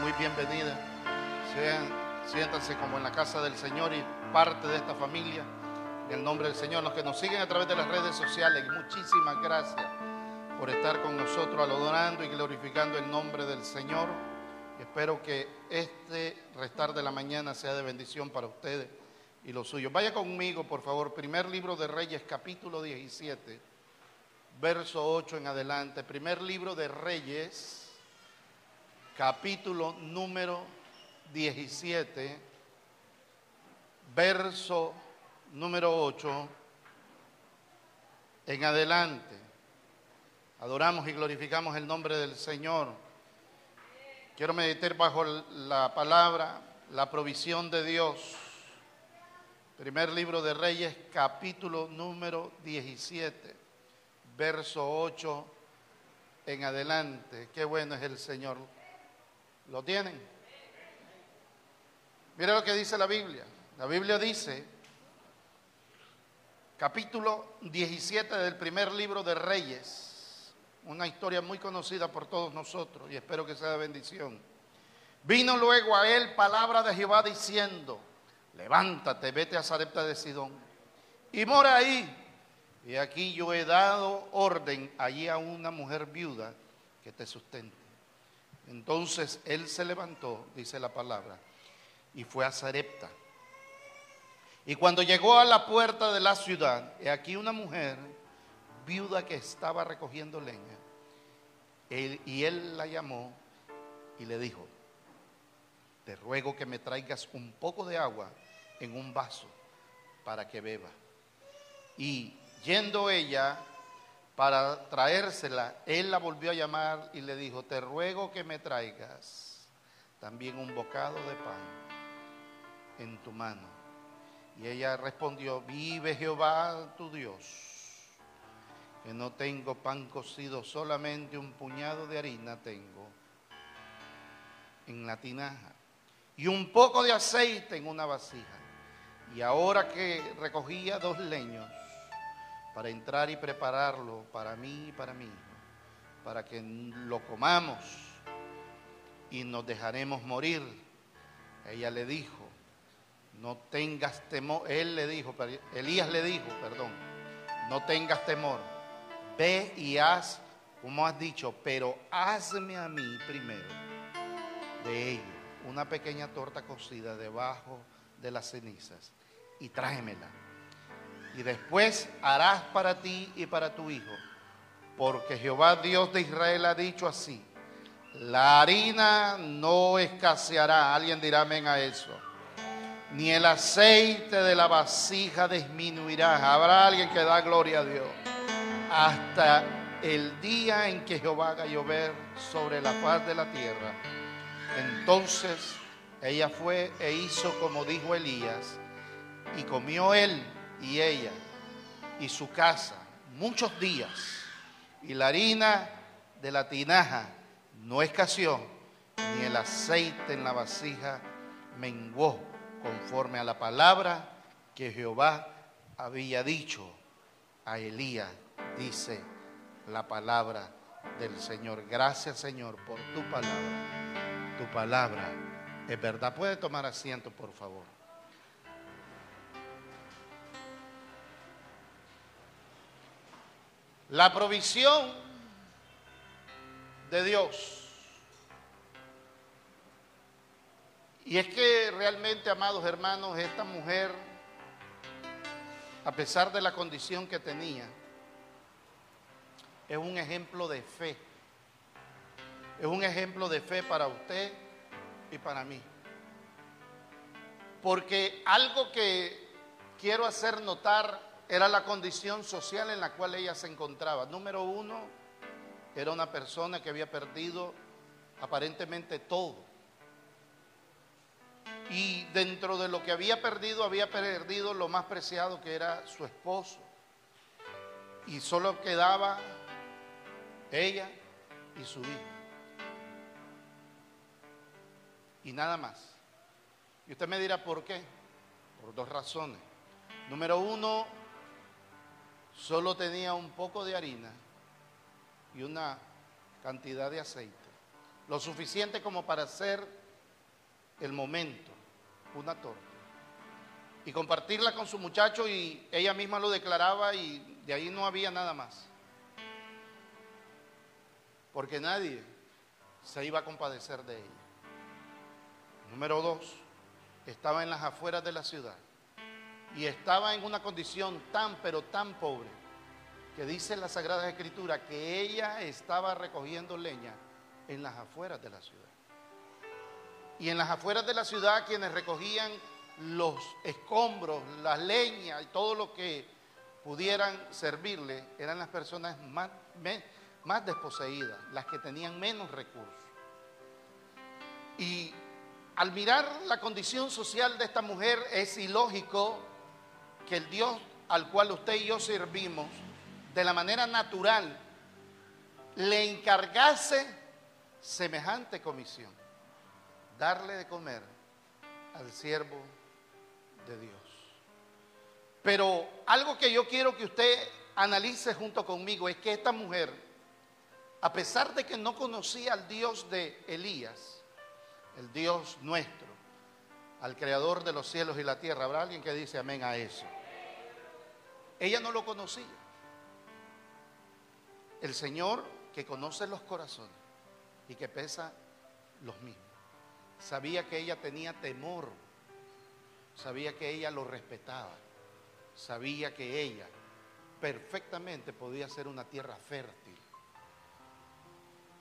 muy bienvenidos. Sean, siéntanse como en la casa del Señor y parte de esta familia. En el nombre del Señor, los que nos siguen a través de las redes sociales, muchísimas gracias por estar con nosotros adorando y glorificando el nombre del Señor. Espero que este restar de la mañana sea de bendición para ustedes y los suyos. Vaya conmigo, por favor, primer libro de Reyes, capítulo 17, verso 8 en adelante. Primer libro de Reyes, capítulo número 17, verso número 8 en adelante. Adoramos y glorificamos el nombre del Señor. Quiero meditar bajo la palabra, la provisión de Dios. Primer libro de Reyes, capítulo número 17, verso 8 en adelante. Qué bueno es el Señor. ¿Lo tienen? Mira lo que dice la Biblia. La Biblia dice, capítulo 17 del primer libro de Reyes, una historia muy conocida por todos nosotros y espero que sea de bendición. Vino luego a él palabra de Jehová diciendo, levántate, vete a Sarepta de Sidón y mora ahí. Y aquí yo he dado orden allí a una mujer viuda que te sustente. Entonces él se levantó, dice la palabra, y fue a Sarepta. Y cuando llegó a la puerta de la ciudad, he aquí una mujer viuda que estaba recogiendo leña. y él la llamó y le dijo, te ruego que me traigas un poco de agua en un vaso para que beba. Y yendo ella para traérsela, él la volvió a llamar y le dijo, te ruego que me traigas también un bocado de pan en tu mano. Y ella respondió, vive Jehová tu Dios, que no tengo pan cocido, solamente un puñado de harina tengo en la tinaja y un poco de aceite en una vasija. Y ahora que recogía dos leños para entrar y prepararlo para mí y para mí, para que lo comamos y nos dejaremos morir, ella le dijo, no tengas temor, él le dijo, Elías le dijo, perdón, no tengas temor, ve y haz como has dicho, pero hazme a mí primero de ello una pequeña torta cocida debajo de las cenizas y tráemela. Y después harás para ti y para tu hijo, porque Jehová Dios de Israel ha dicho así, la harina no escaseará, alguien dirá amén a eso, ni el aceite de la vasija disminuirá, habrá alguien que da gloria a Dios, hasta el día en que Jehová haga llover sobre la faz de la tierra entonces ella fue e hizo como dijo Elías, y comió él y ella y su casa muchos días, y la harina de la tinaja no escaseó, ni el aceite en la vasija menguó, conforme a la palabra que Jehová había dicho a Elías, dice la palabra del Señor. Gracias Señor por tu palabra tu palabra es verdad. Puede tomar asiento, por favor. La provisión de Dios. Y es que realmente, amados hermanos, esta mujer, a pesar de la condición que tenía, es un ejemplo de fe es un ejemplo de fe para usted y para mí. Porque algo que quiero hacer notar era la condición social en la cual ella se encontraba. Número uno, era una persona que había perdido aparentemente todo. Y dentro de lo que había perdido, había perdido lo más preciado que era su esposo. Y solo quedaba ella y su hijo. y nada más. Y usted me dirá, ¿por qué? Por dos razones. Número uno, solo tenía un poco de harina y una cantidad de aceite, lo suficiente como para hacer el momento, una torta, y compartirla con su muchacho y ella misma lo declaraba y de ahí no había nada más, porque nadie se iba a compadecer de ella. Número dos, estaba en las afueras de la ciudad y estaba en una condición tan, pero tan pobre, que dice la Sagrada Escritura que ella estaba recogiendo leña en las afueras de la ciudad. Y en las afueras de la ciudad quienes recogían los escombros, las leñas y todo lo que pudieran servirle eran las personas más, más desposeídas, las que tenían menos recursos. Y al mirar la condición social de esta mujer es ilógico que el Dios al cual usted y yo servimos, de la manera natural, le encargase semejante comisión, darle de comer al siervo de Dios. Pero algo que yo quiero que usted analice junto conmigo es que esta mujer, a pesar de que no conocía al Dios de Elías, el Dios nuestro, al creador de los cielos y la tierra, ¿habrá alguien que dice amén a eso? Ella no lo conocía. El Señor que conoce los corazones y que pesa los mismos. Sabía que ella tenía temor. Sabía que ella lo respetaba. Sabía que ella perfectamente podía ser una tierra fértil.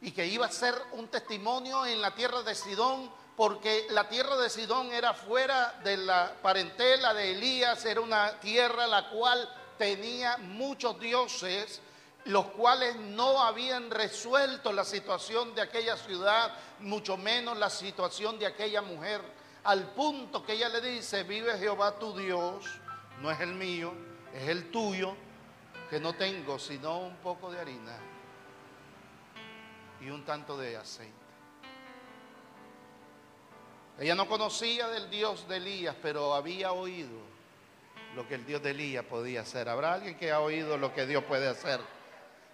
Y que iba a ser un testimonio en la tierra de Sidón porque la tierra de Sidón era fuera de la parentela de Elías, era una tierra la cual tenía muchos dioses, los cuales no habían resuelto la situación de aquella ciudad, mucho menos la situación de aquella mujer, al punto que ella le dice, vive Jehová tu Dios, no es el mío, es el tuyo, que no tengo sino un poco de harina y un tanto de aceite. Ella no conocía del Dios de Elías, pero había oído lo que el Dios de Elías podía hacer. ¿Habrá alguien que ha oído lo que Dios puede hacer?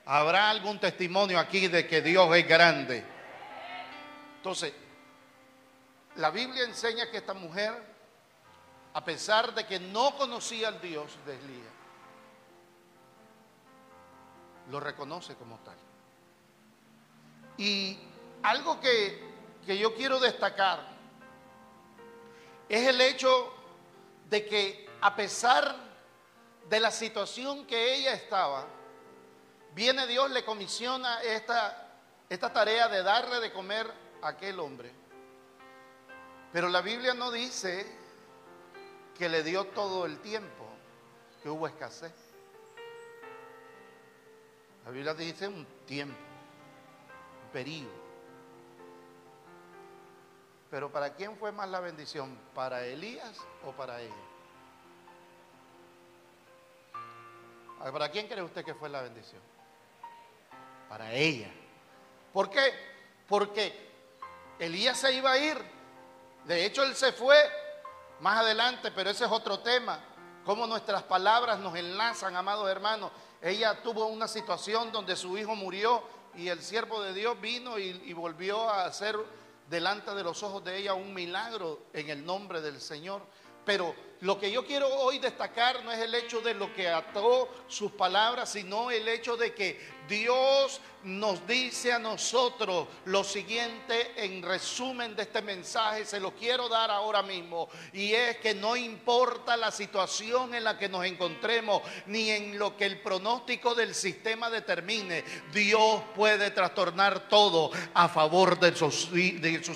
¿Habrá algún testimonio aquí de que Dios es grande? Entonces, la Biblia enseña que esta mujer, a pesar de que no conocía al Dios de Elías, lo reconoce como tal. Y algo que, que yo quiero destacar es el hecho de que a pesar de la situación que ella estaba, viene Dios, le comisiona esta, esta tarea de darle de comer a aquel hombre. Pero la Biblia no dice que le dio todo el tiempo, que hubo escasez. La Biblia dice un tiempo, periodo. Pero ¿para quién fue más la bendición? ¿Para Elías o para ella? ¿Para quién cree usted que fue la bendición? Para ella. ¿Por qué? Porque Elías se iba a ir. De hecho, él se fue más adelante, pero ese es otro tema. Cómo nuestras palabras nos enlazan, amados hermanos. Ella tuvo una situación donde su hijo murió y el siervo de Dios vino y, volvió a hacer delante de los ojos de ella un milagro en el nombre del Señor. Pero lo que yo quiero hoy destacar no es el hecho de lo que ató sus palabras, sino el hecho de que Dios nos dice a nosotros lo siguiente en resumen de este mensaje, se lo quiero dar ahora mismo, y es que no importa la situación en la que nos encontremos, ni en lo que el pronóstico del sistema determine, Dios puede trastornar todo a favor de sus,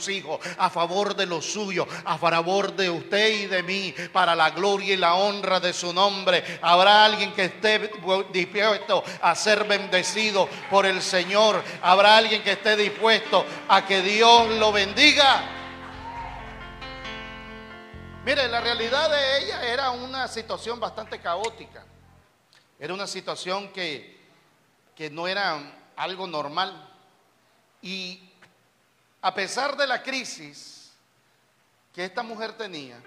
hijos, a favor de los suyos, a favor de usted y de mí, para la gloria y la honra de su nombre. Habrá alguien que esté dispuesto a ser bendecido por el Señor. Habrá alguien que esté dispuesto a que Dios lo bendiga. Mire, la realidad de ella era una situación bastante caótica. Era una situación que, que no era algo normal. Y a pesar de la crisis que esta mujer tenía,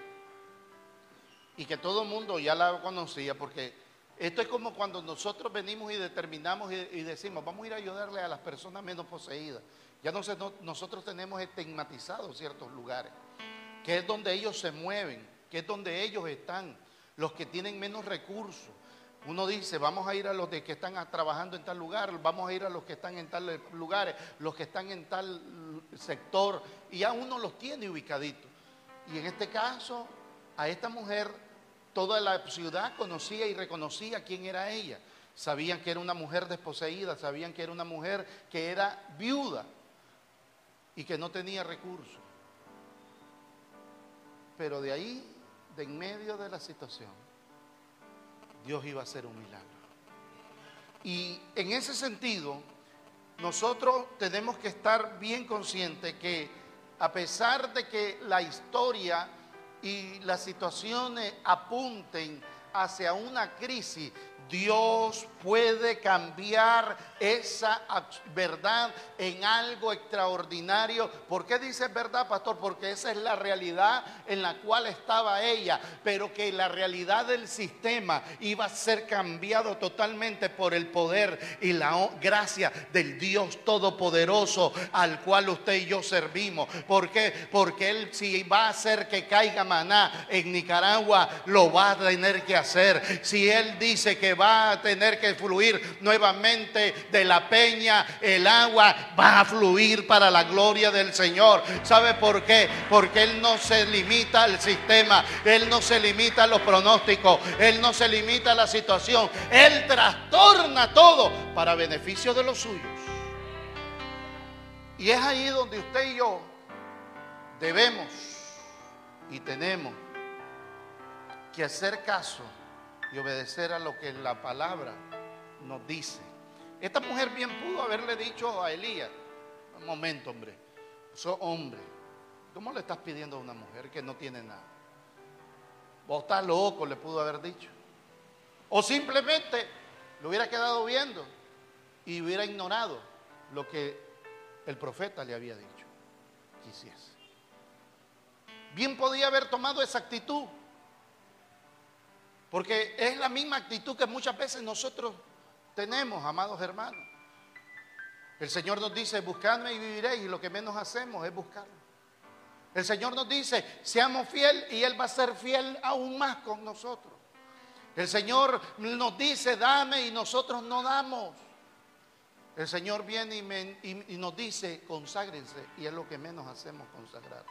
y que todo el mundo ya la conocía porque Esto es como cuando nosotros venimos y determinamos y, decimos, vamos a ir a ayudarle a las personas menos poseídas. Ya no, nosotros tenemos estigmatizados ciertos lugares, que es donde ellos se mueven, que es donde ellos están, los que tienen menos recursos. Uno dice, vamos a ir a los de que están trabajando en tal lugar, vamos a ir a los que están en tal lugares, los que están en tal sector, y ya uno los tiene ubicaditos. Y en este caso, a esta mujer, toda la ciudad conocía y reconocía quién era ella. Sabían que era una mujer desposeída, sabían que era una mujer que era viuda y que no tenía recursos. Pero de ahí, de en medio de la situación, Dios iba a hacer un milagro. Y en ese sentido, nosotros tenemos que estar bien conscientes que a pesar de que la historia y las situaciones apunten hacia una crisis, Dios puede cambiar esa verdad en algo extraordinario. ¿Por qué dice verdad, pastor? Porque esa es la realidad en la cual estaba ella, pero que la realidad del sistema iba a ser cambiado totalmente por el poder y la gracia del Dios Todopoderoso al cual usted y yo servimos. ¿Por qué? Porque Él si va a hacer que caiga maná en Nicaragua, lo va a tener que hacer. Si Él dice que va a tener que fluir nuevamente de la peña, el agua va a fluir para la gloria del Señor. ¿Sabe por qué? Porque Él no se limita al sistema, Él no se limita a los pronósticos, Él no se limita a la situación, Él trastorna todo para beneficio de los suyos. Y es ahí donde usted y yo debemos y tenemos que hacer caso y obedecer a lo que la palabra nos dice. Esta mujer bien pudo haberle dicho a Elías, un momento hombre, soy hombre, ¿cómo le estás pidiendo a una mujer que no tiene nada? Vos estás loco, le pudo haber dicho. O simplemente lo hubiera quedado viendo y hubiera ignorado lo que el profeta le había dicho. Quisiese. Bien podía haber tomado esa actitud porque es la misma actitud que muchas veces nosotros tenemos, amados hermanos. El Señor nos dice, buscadme y viviréis, y lo que menos hacemos es buscarlo. El Señor nos dice, seamos fiel y Él va a ser fiel aún más con nosotros. El Señor nos dice, dame y nosotros no damos. El Señor viene y, y nos dice, conságrense, y es lo que menos hacemos, consagrar.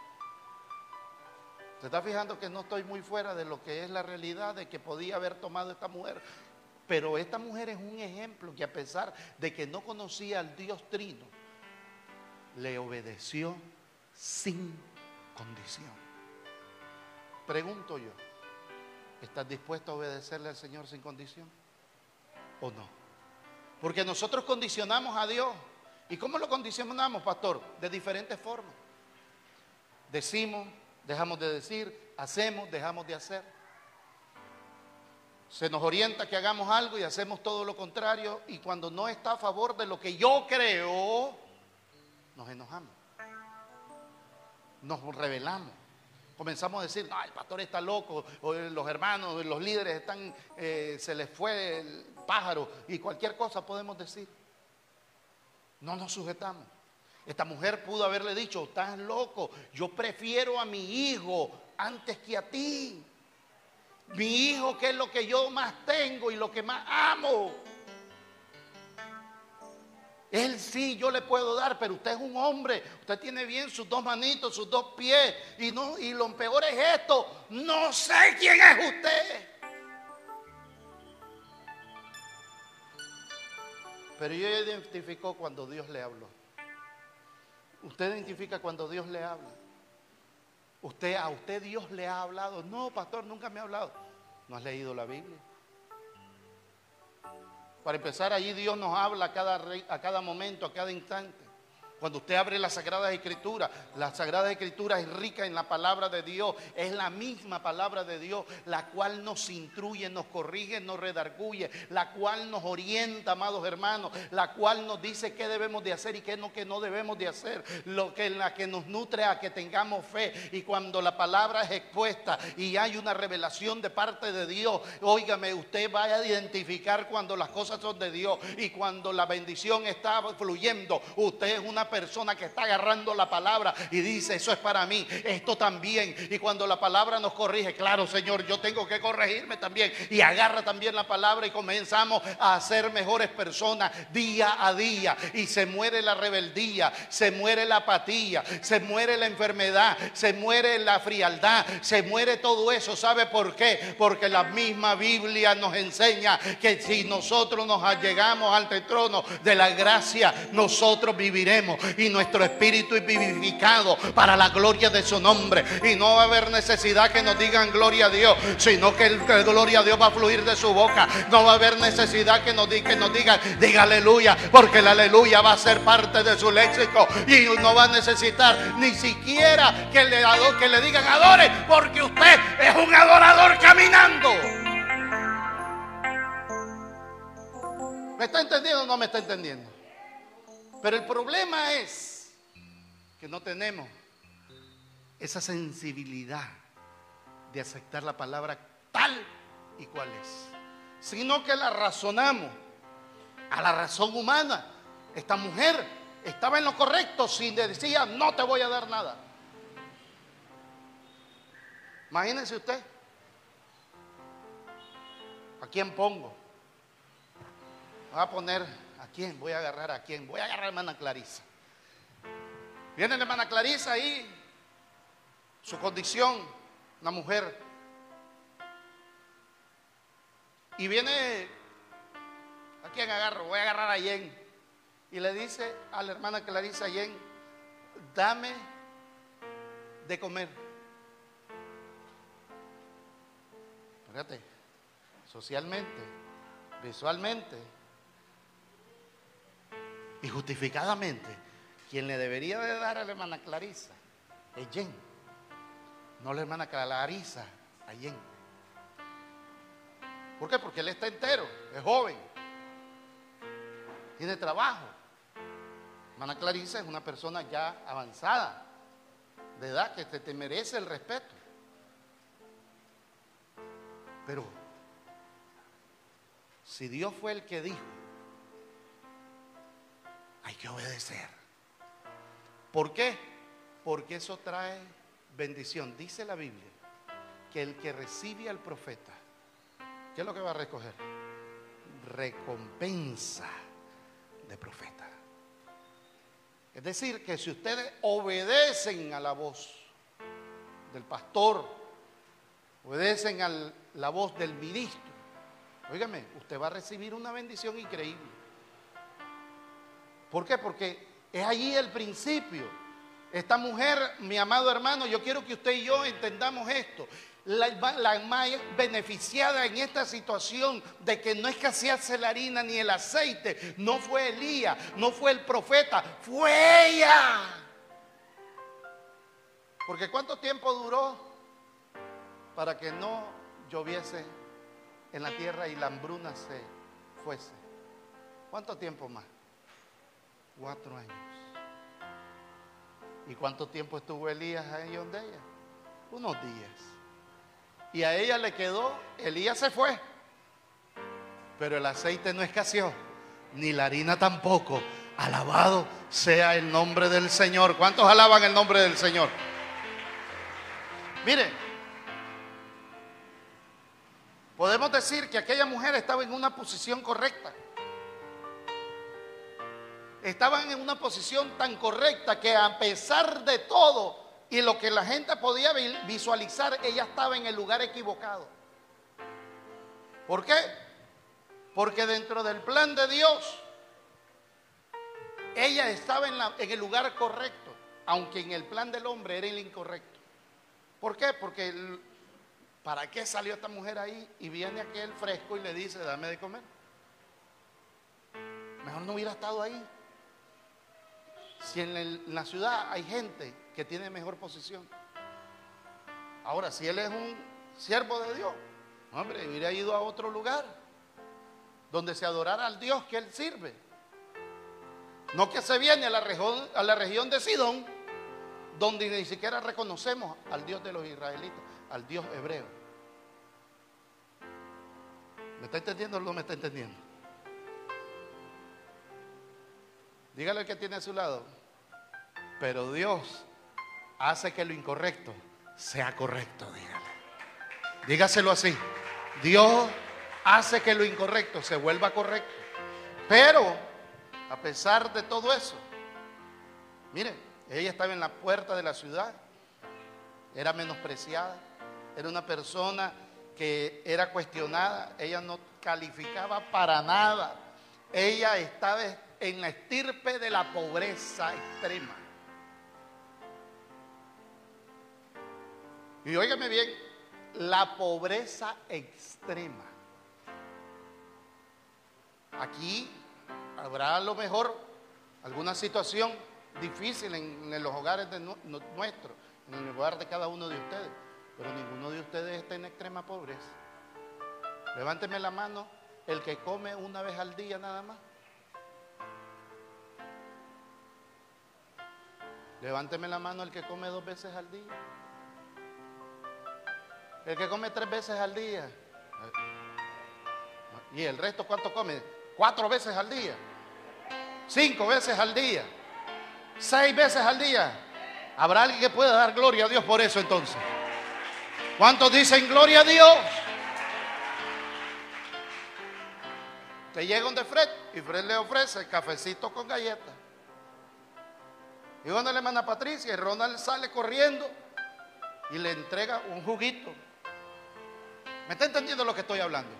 ¿Se está fijando que no estoy muy fuera de lo que es la realidad de que podía haber tomado esta mujer? Pero esta mujer es un ejemplo que a pesar de que no conocía al Dios Trino, le obedeció sin condición. Pregunto yo, ¿estás dispuesto a obedecerle al Señor sin condición? ¿O no? Porque nosotros condicionamos a Dios. ¿Y cómo lo condicionamos, pastor? De diferentes formas. Decimos, dejamos de decir, hacemos, dejamos de hacer. Se nos orienta que hagamos algo y hacemos todo lo contrario y cuando no está a favor de lo que yo creo, nos enojamos. Nos rebelamos. Comenzamos a decir, no, el pastor está loco, o los hermanos, los líderes están, eh, se les fue el pájaro y cualquier cosa podemos decir. No nos sujetamos. Esta mujer pudo haberle dicho, estás loco, yo prefiero a mi hijo antes que a ti. Mi hijo que es lo que yo más tengo y lo que más amo. Él sí, yo le puedo dar, pero usted es un hombre, usted tiene bien sus dos manitos, sus dos pies, y, no, y lo peor es esto, no sé quién es usted. Pero yo identifico cuando Dios le habló. Usted identifica cuando Dios le habla. Usted, a usted Dios le ha hablado. No, pastor, nunca me ha hablado. ¿No has leído la Biblia? Para empezar, allí Dios nos habla a cada, a cada momento, a cada instante. Cuando usted abre la Sagrada Escritura, la Sagrada Escritura es rica en la palabra de Dios. Es la misma palabra de Dios, la cual nos instruye, nos corrige, nos redarguye, la cual nos orienta, amados hermanos, la cual nos dice qué debemos de hacer y qué no, que no debemos de hacer. Lo que la que nos nutre a que tengamos fe. Y cuando la palabra es expuesta y hay una revelación de parte de Dios, óigame, usted va a identificar cuando las cosas son de Dios y cuando la bendición está fluyendo. Usted es una persona que está agarrando la palabra y dice, eso es para mí, esto también. Y cuando la palabra nos corrige, claro, Señor, yo tengo que corregirme también. Y agarra también la palabra y comenzamos a ser mejores personas día a día. Y se muere la rebeldía, se muere la apatía, se muere la enfermedad, se muere la frialdad, se muere todo eso. ¿Sabe por qué? Porque la misma Biblia nos enseña que si nosotros nos llegamos al trono de la gracia, nosotros viviremos y nuestro espíritu es vivificado para la gloria de su nombre. Y no va a haber necesidad que nos digan gloria a Dios, sino que el gloria a Dios va a fluir de su boca. No va a haber necesidad que nos, que nos digan, diga aleluya, porque la aleluya va a ser parte de su léxico y no va a necesitar ni siquiera que le, que le digan adore, porque usted es un adorador caminando. ¿Me está entendiendo o no me está entendiendo? Pero el problema es que no tenemos esa sensibilidad de aceptar la palabra tal y cual es, sino que la razonamos a la razón humana. Esta mujer estaba en lo correcto si decía no te voy a dar nada. Imagínense usted, ¿a quién pongo? Voy a poner quién? Voy a agarrar a quién? Voy a agarrar a hermana Clarisa. Viene la hermana Clarisa ahí, su condición, una mujer. Y viene, ¿a quién agarro? Voy a agarrar a Yen. Y le dice a la hermana Clarisa Yen, dame de comer. Fíjate, socialmente, visualmente, y justificadamente, quien le debería de dar a la hermana Clarisa es Jen, no la hermana Clarisa, a Jen. ¿Por qué? Porque él está entero, es joven, tiene trabajo. Hermana Clarisa es una persona ya avanzada, de edad, que te, merece el respeto. Pero si Dios fue el que dijo obedecer. ¿Por qué? Porque eso trae bendición. Dice la Biblia que el que recibe al profeta, ¿qué es lo que va a recoger? Recompensa de profeta. Es decir, que si ustedes obedecen a la voz del pastor, obedecen a la voz del ministro, óigame, usted va a recibir una bendición increíble. ¿Por qué? Porque es allí el principio. Esta mujer, mi amado hermano, yo quiero que usted y yo entendamos esto. La, más beneficiada en esta situación de que no escasease la harina ni el aceite, no fue Elías, no fue el profeta, fue ella. Porque ¿cuánto tiempo duró para que no lloviese en la tierra y la hambruna se fuese? ¿Cuánto tiempo más? Cuatro años. ¿Y cuánto tiempo estuvo Elías ahí donde ella? Unos días. Y a ella le quedó, Elías se fue, pero el aceite no escaseó, ni la harina tampoco. Alabado sea el nombre del Señor. ¿Cuántos alaban el nombre del Señor? Mire, podemos decir que aquella mujer estaba en una posición correcta estaban en una posición tan correcta que a pesar de todo y lo que la gente podía visualizar, ella estaba en el lugar equivocado. ¿Por qué? Porque dentro del plan de Dios, ella estaba en, el lugar correcto, aunque en el plan del hombre era el incorrecto. ¿Por qué? Porque ¿para qué salió esta mujer ahí y viene aquel fresco y le dice, dame de comer? Mejor no hubiera estado ahí. Si en, la ciudad hay gente que tiene mejor posición. Ahora, si él es un siervo de Dios, hombre, hubiera ido a otro lugar donde se adorara al Dios que él sirve. No que se viene a la región, a la región de Sidón, donde ni siquiera reconocemos al Dios de los israelitas, al Dios hebreo. ¿Me está entendiendo o no me está entendiendo? Dígale al que tiene a su lado. Pero Dios hace que lo incorrecto sea correcto, dígale. Dígaselo así. Dios hace que lo incorrecto se vuelva correcto. Pero, a pesar de todo eso, mire, ella estaba en la puerta de la ciudad, era menospreciada, era una persona que era cuestionada, ella no calificaba para nada, ella estaba en la estirpe de la pobreza extrema. Y óigame bien, la pobreza extrema. Aquí habrá a lo mejor alguna situación difícil en, los hogares de nu- nu- nuestros, en el hogar de cada uno de ustedes, pero ninguno de ustedes está en extrema pobreza. Levánteme la mano el que come una vez al día nada más. Levánteme la mano el que come dos veces al día. El que come tres veces al día. ¿Y el resto cuánto come? Cuatro veces al día. Cinco veces al día. Seis veces al día. ¿Habrá alguien que pueda dar gloria a Dios por eso entonces? ¿Cuántos dicen gloria a Dios? Te llega donde Fred y Fred le ofrece cafecito con galletas. Y cuando la hermana Patricia y Ronald sale corriendo y le entrega un juguito. ¿Me está entendiendo lo que estoy hablando?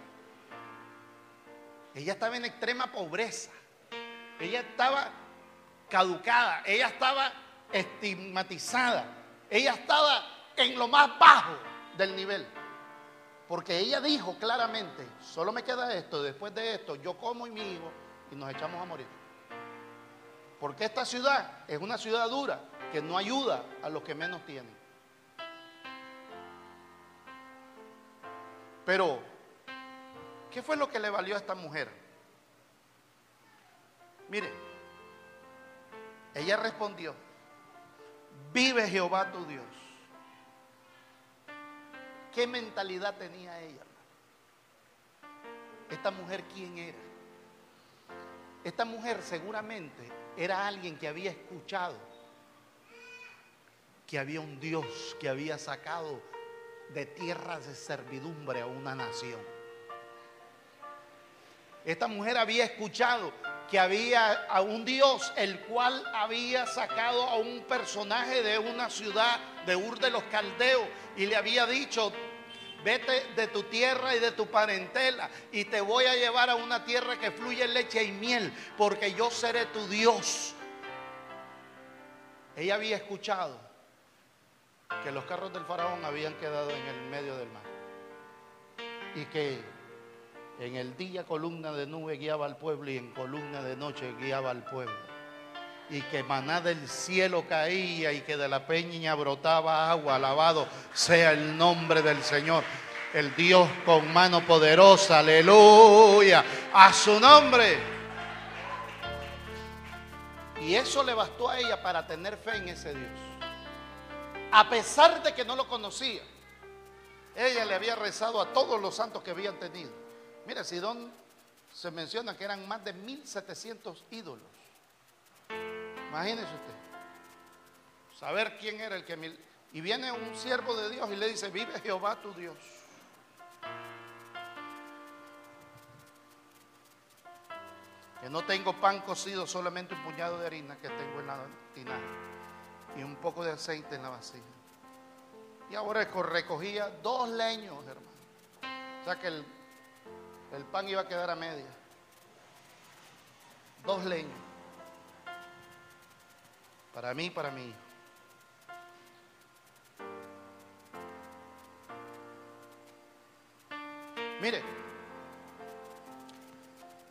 Ella estaba en extrema pobreza. Ella estaba caducada. Ella estaba estigmatizada. Ella estaba en lo más bajo del nivel. Porque ella dijo claramente, solo me queda esto, después de esto yo como y mi hijo y nos echamos a morir. Porque esta ciudad es una ciudad dura que no ayuda a los que menos tienen. Pero, ¿qué fue lo que le valió a esta mujer? Mire, ella respondió, vive Jehová tu Dios. ¿Qué mentalidad tenía ella? Esta mujer, ¿quién era? Esta mujer seguramente era alguien que había escuchado que había un Dios que había sacado de tierras de servidumbre a una nación. Esta mujer había escuchado que había a un Dios el cual había sacado a un personaje de una ciudad de Ur de los Caldeos y le había dicho, vete de tu tierra y de tu parentela y te voy a llevar a una tierra que fluye leche y miel porque yo seré tu Dios. Ella había escuchado que los carros del faraón habían quedado en el medio del mar y que en el día columna de nube guiaba al pueblo y en columna de noche guiaba al pueblo. Y que maná del cielo caía y que de la peña brotaba agua. Alabado sea el nombre del Señor. El Dios con mano poderosa. Aleluya. A su nombre. Y eso le bastó a ella para tener fe en ese Dios. A pesar de que no lo conocía. Ella le había rezado a todos los santos que habían tenido. Mira, Sidón se menciona que eran más de 1700 ídolos. Imagínese usted. Saber quién era el que... Y viene un siervo de Dios y le dice, vive Jehová tu Dios. Que no tengo pan cocido, solamente un puñado de harina que tengo en la tinaja. Y un poco de aceite en la vasija. Y ahora recogía dos leños, hermano. O sea que el, el pan iba a quedar a media. Dos leños. Para mí para mi hijo. Mire,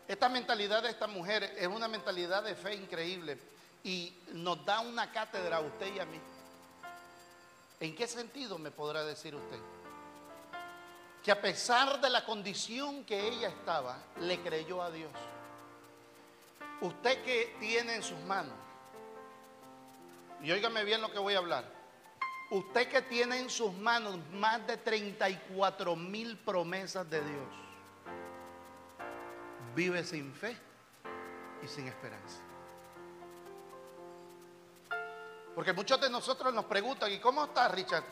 esta mentalidad de esta mujer es una mentalidad de fe increíble. y nos da una cátedra a usted y a mí. ¿En qué sentido me podrá decir usted? Que a pesar de la condición que ella estaba, le creyó a Dios. Usted que tiene en sus manos, y óigame bien lo que voy a hablar, usted que tiene en sus manos más de 34 mil promesas de Dios, vive sin fe y sin esperanza. Porque muchos de nosotros nos preguntan, ¿y cómo está Richard?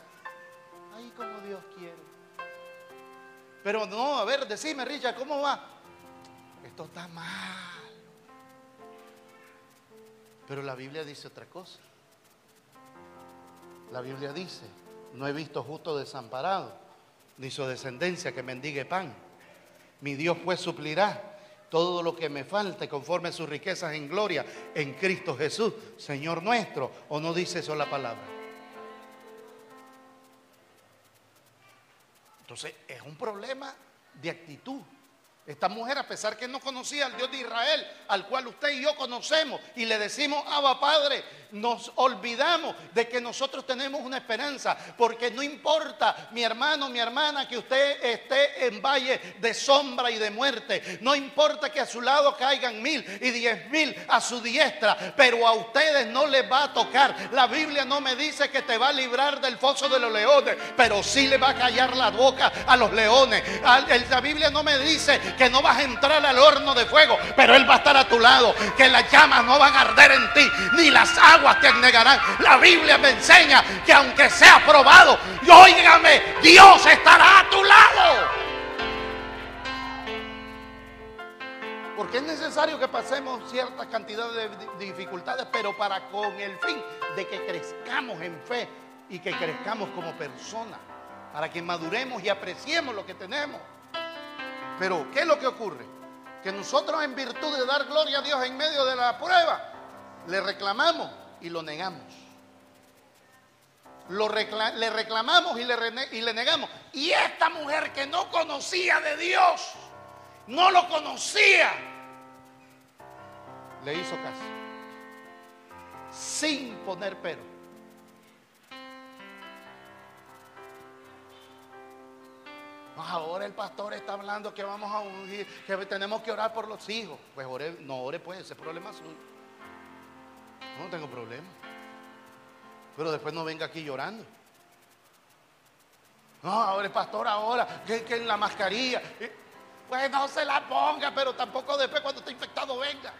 Ay, como Dios quiere. Pero no, a ver, decime Richard, ¿cómo va? Esto está mal. Pero la Biblia dice otra cosa. La Biblia dice, no he visto justo desamparado, ni su descendencia que mendigue pan. Mi Dios pues suplirá todo lo que me falte conforme a sus riquezas en gloria en Cristo Jesús, Señor nuestro. ¿O no dice eso la palabra? Entonces es un problema de actitud. Esta mujer, a pesar que no conocía al Dios de Israel, al cual usted y yo conocemos, y le decimos, Abba Padre, nos olvidamos de que nosotros tenemos una esperanza, porque no importa, mi hermano, mi hermana, que usted esté en valle de sombra y de muerte, no importa que a su lado caigan mil y diez mil a su diestra, pero a ustedes no les va a tocar. La Biblia no me dice que te va a librar del foso de los leones, pero sí le va a callar la boca a los leones. La Biblia no me dice que no vas a entrar al horno de fuego, pero Él va a estar a tu lado, que las llamas no van a arder en ti, ni las te anegarán. La Biblia me enseña que aunque sea probado, y óigame, Dios estará a tu lado. Porque es necesario que pasemos cierta cantidad de dificultades, pero para con el fin de que crezcamos en fe y que crezcamos como personas, para que maduremos y apreciemos lo que tenemos. Pero, ¿qué es lo que ocurre? Que nosotros en virtud de dar gloria a Dios en medio de la prueba, le reclamamos y lo negamos. Lo le reclamamos y le, y le negamos. Y esta mujer que no conocía de Dios, no lo conocía, le hizo caso. Sin poner pero. ahora el pastor está hablando que vamos a ungir, que tenemos que orar por los hijos. Pues no ore pues, ese problema suyo. No tengo problema. Pero después no venga aquí llorando. No, ahora el pastor ahora, que, en la mascarilla. Pues no se la ponga, pero tampoco después cuando está infectado venga.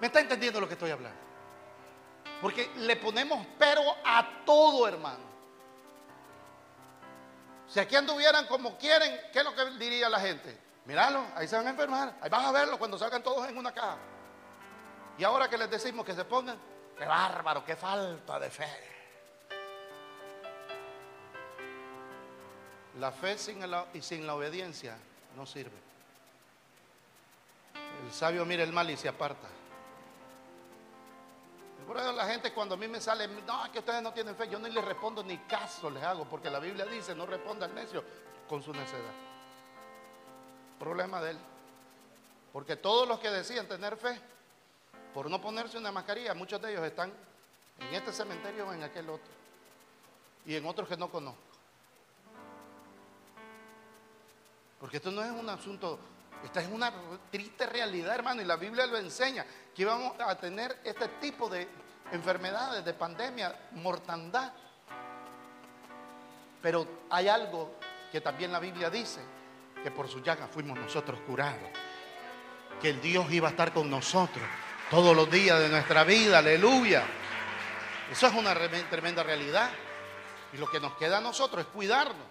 ¿Me está entendiendo lo que estoy hablando? Porque le ponemos pero a todo, hermano. Si aquí anduvieran como quieren, ¿qué es lo que diría la gente? Míralo, ahí se van a enfermar, ahí van a verlo cuando salgan todos en una caja. Y ahora que les decimos que se pongan, qué bárbaro, qué falta de fe. La fe sin y sin la obediencia no sirve. El sabio mira el mal y se aparta. Por eso la gente cuando a mí me sale, no, que ustedes no tienen fe, yo ni les respondo ni caso les hago, porque la Biblia dice, no responda al necio con su necedad. Problema de él. Porque todos los que decían tener fe, por no ponerse una mascarilla, muchos de ellos están en este cementerio o en aquel otro. Y en otros que no conozco. Porque esto no es un asunto, esta es una triste realidad, hermano, y la Biblia lo enseña, que íbamos a tener este tipo de enfermedades, de pandemia, mortandad. Pero hay algo que también la Biblia dice, que por su llaga fuimos nosotros curados, que el Dios iba a estar con nosotros todos los días de nuestra vida, aleluya. Eso es una tremenda realidad. Y lo que nos queda a nosotros es cuidarnos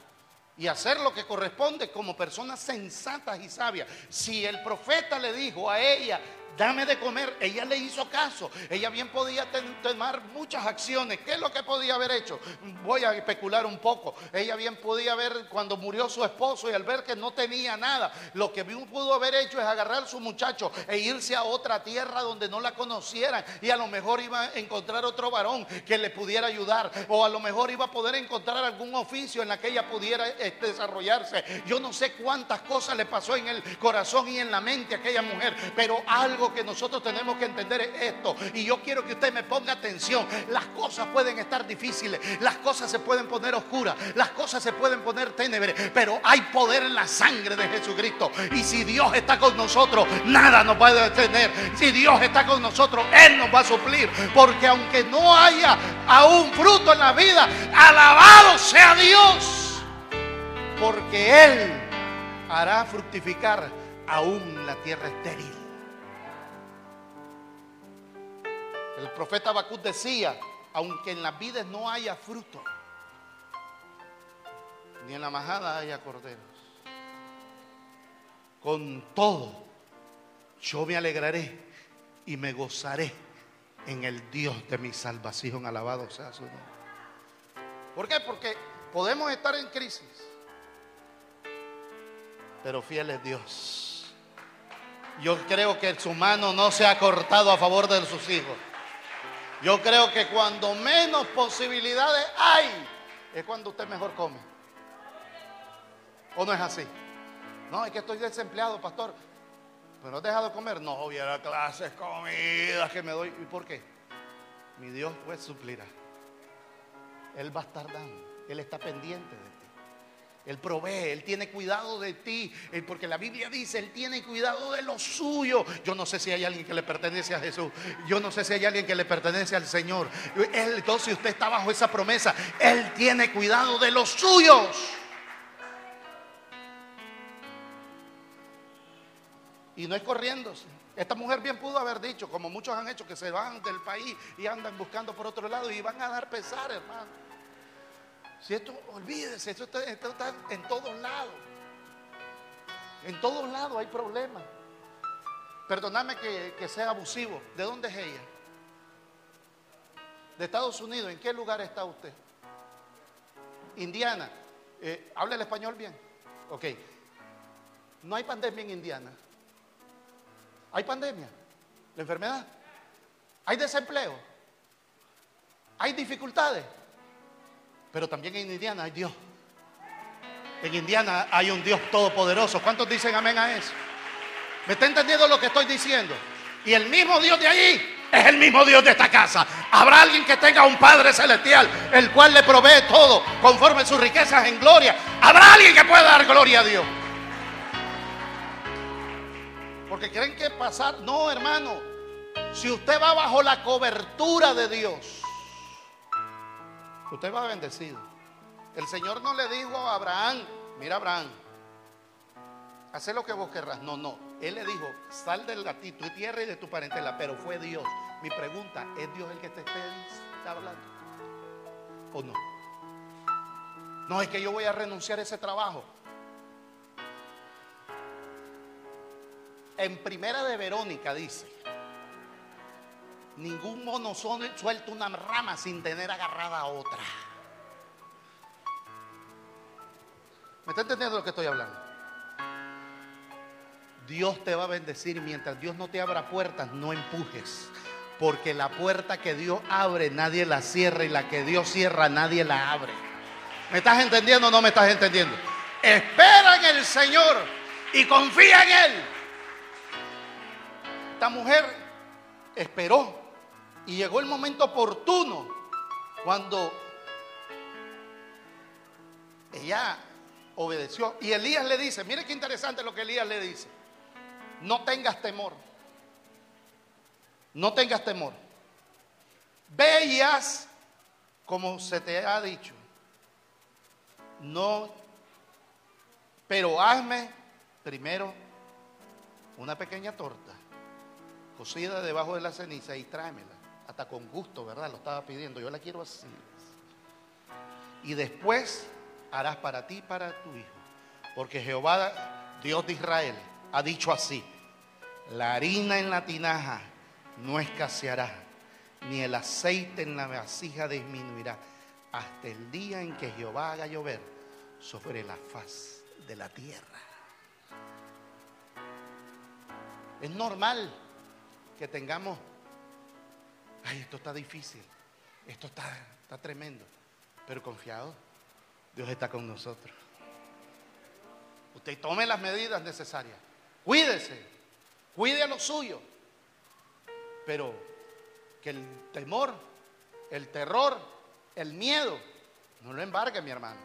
y hacer lo que corresponde como personas sensatas y sabias. Si el profeta le dijo a ella, dame de comer. Ella le hizo caso. Ella bien podía tomar muchas acciones. ¿Qué es lo que podía haber hecho? Voy a especular un poco. Ella bien podía ver cuando murió su esposo y al ver que no tenía nada, lo que bien pudo haber hecho es agarrar a su muchacho e irse a otra tierra donde no la conocieran y a lo mejor iba a encontrar otro varón que le pudiera ayudar o a lo mejor iba a poder encontrar algún oficio en la que ella pudiera este, desarrollarse. Yo no sé cuántas cosas le pasó en el corazón y en la mente a aquella mujer, pero algo que nosotros tenemos que entender es esto. Y yo quiero que usted me ponga atención. Las cosas pueden estar difíciles, las cosas se pueden poner oscuras, las cosas se pueden poner tenebres, pero hay poder en la sangre de Jesucristo. Y si Dios está con nosotros, nada nos va a detener. Si Dios está con nosotros, Él nos va a suplir. Porque aunque no haya aún fruto en la vida, alabado sea Dios. Porque Él hará fructificar aún la tierra estéril. El profeta Habacuc decía, aunque en las vides no haya fruto, ni en la majada haya corderos, con todo yo me alegraré y me gozaré en el Dios de mi salvación. Alabado sea su nombre. ¿Por qué? Porque podemos estar en crisis, pero fiel es Dios. Yo creo que su mano no se ha cortado a favor de sus hijos. Yo creo que cuando menos posibilidades hay, es cuando usted mejor come. ¿O no es así? No, es que estoy desempleado, pastor. Pero no he dejado de comer. No, hubiera clases, comidas que me doy. ¿Y por qué? Mi Dios pues suplirá. Él va a estar dando. Él está pendiente de ti. Él provee, Él tiene cuidado de ti, porque la Biblia dice, Él tiene cuidado de lo suyo. Yo no sé si hay alguien que le pertenece a Jesús, yo no sé si hay alguien que le pertenece al Señor. Él, entonces usted está bajo esa promesa, Él tiene cuidado de los suyos. Y no es corriéndose. Esta mujer bien pudo haber dicho, como muchos han hecho, que se van del país y andan buscando por otro lado y van a dar pesar, hermano. Si esto, olvídese, esto está, en todos lados. En todos lados hay problemas. Perdóname que, sea abusivo. ¿De dónde es ella? De Estados Unidos. ¿En qué lugar está usted? Indiana. Eh, ¿Habla el español bien? Ok. No hay pandemia en Indiana. ¿Hay pandemia? ¿La enfermedad? ¿Hay desempleo? ¿Hay dificultades? Pero también en Indiana hay Dios. En Indiana hay un Dios todopoderoso. ¿Cuántos dicen amén a eso? ¿Me está entendiendo lo que estoy diciendo? Y el mismo Dios de allí es el mismo Dios de esta casa. Habrá alguien que tenga un Padre celestial, el cual le provee todo conforme sus riquezas en gloria. Habrá alguien que pueda dar gloria a Dios. Porque creen que pasar, no hermano, si usted va bajo la cobertura de Dios, Usted va bendecido. El Señor no le dijo a Abraham, mira Abraham, haz lo que vos querrás. No, no. Él le dijo, sal del gatito tu tierra y de tu parentela. Pero fue Dios. Mi pregunta, ¿es Dios el que te está hablando? ¿O no? No, es que yo voy a renunciar a ese trabajo. En primera de Verónica dice, Ningún mono suelta una rama sin tener agarrada otra. ¿Me está entendiendo lo que estoy hablando? Dios te va a bendecir mientras Dios no te abra puertas, no empujes. Porque la puerta que Dios abre, nadie la cierra. Y la que Dios cierra, nadie la abre. ¿Me estás entendiendo o no me estás entendiendo? Espera en el Señor y confía en Él. Esta mujer esperó y llegó el momento oportuno cuando ella obedeció. Y Elías le dice, mire qué interesante lo que Elías le dice. No tengas temor. No tengas temor. Veías como se te ha dicho. No, pero hazme primero una pequeña torta cocida debajo de la ceniza y tráemela hasta con gusto, ¿verdad? Lo estaba pidiendo, yo la quiero así. Y después harás para ti y para tu hijo. Porque Jehová, Dios de Israel, ha dicho así, la harina en la tinaja no escaseará, ni el aceite en la vasija disminuirá, hasta el día en que Jehová haga llover sobre la faz de la tierra. Es normal que tengamos ay, esto está difícil, esto está, está tremendo, pero confiado, Dios está con nosotros. Usted tome las medidas necesarias, cuídese, cuide a lo suyo, Pero que el temor, el terror, el miedo, no lo embargue, mi hermano.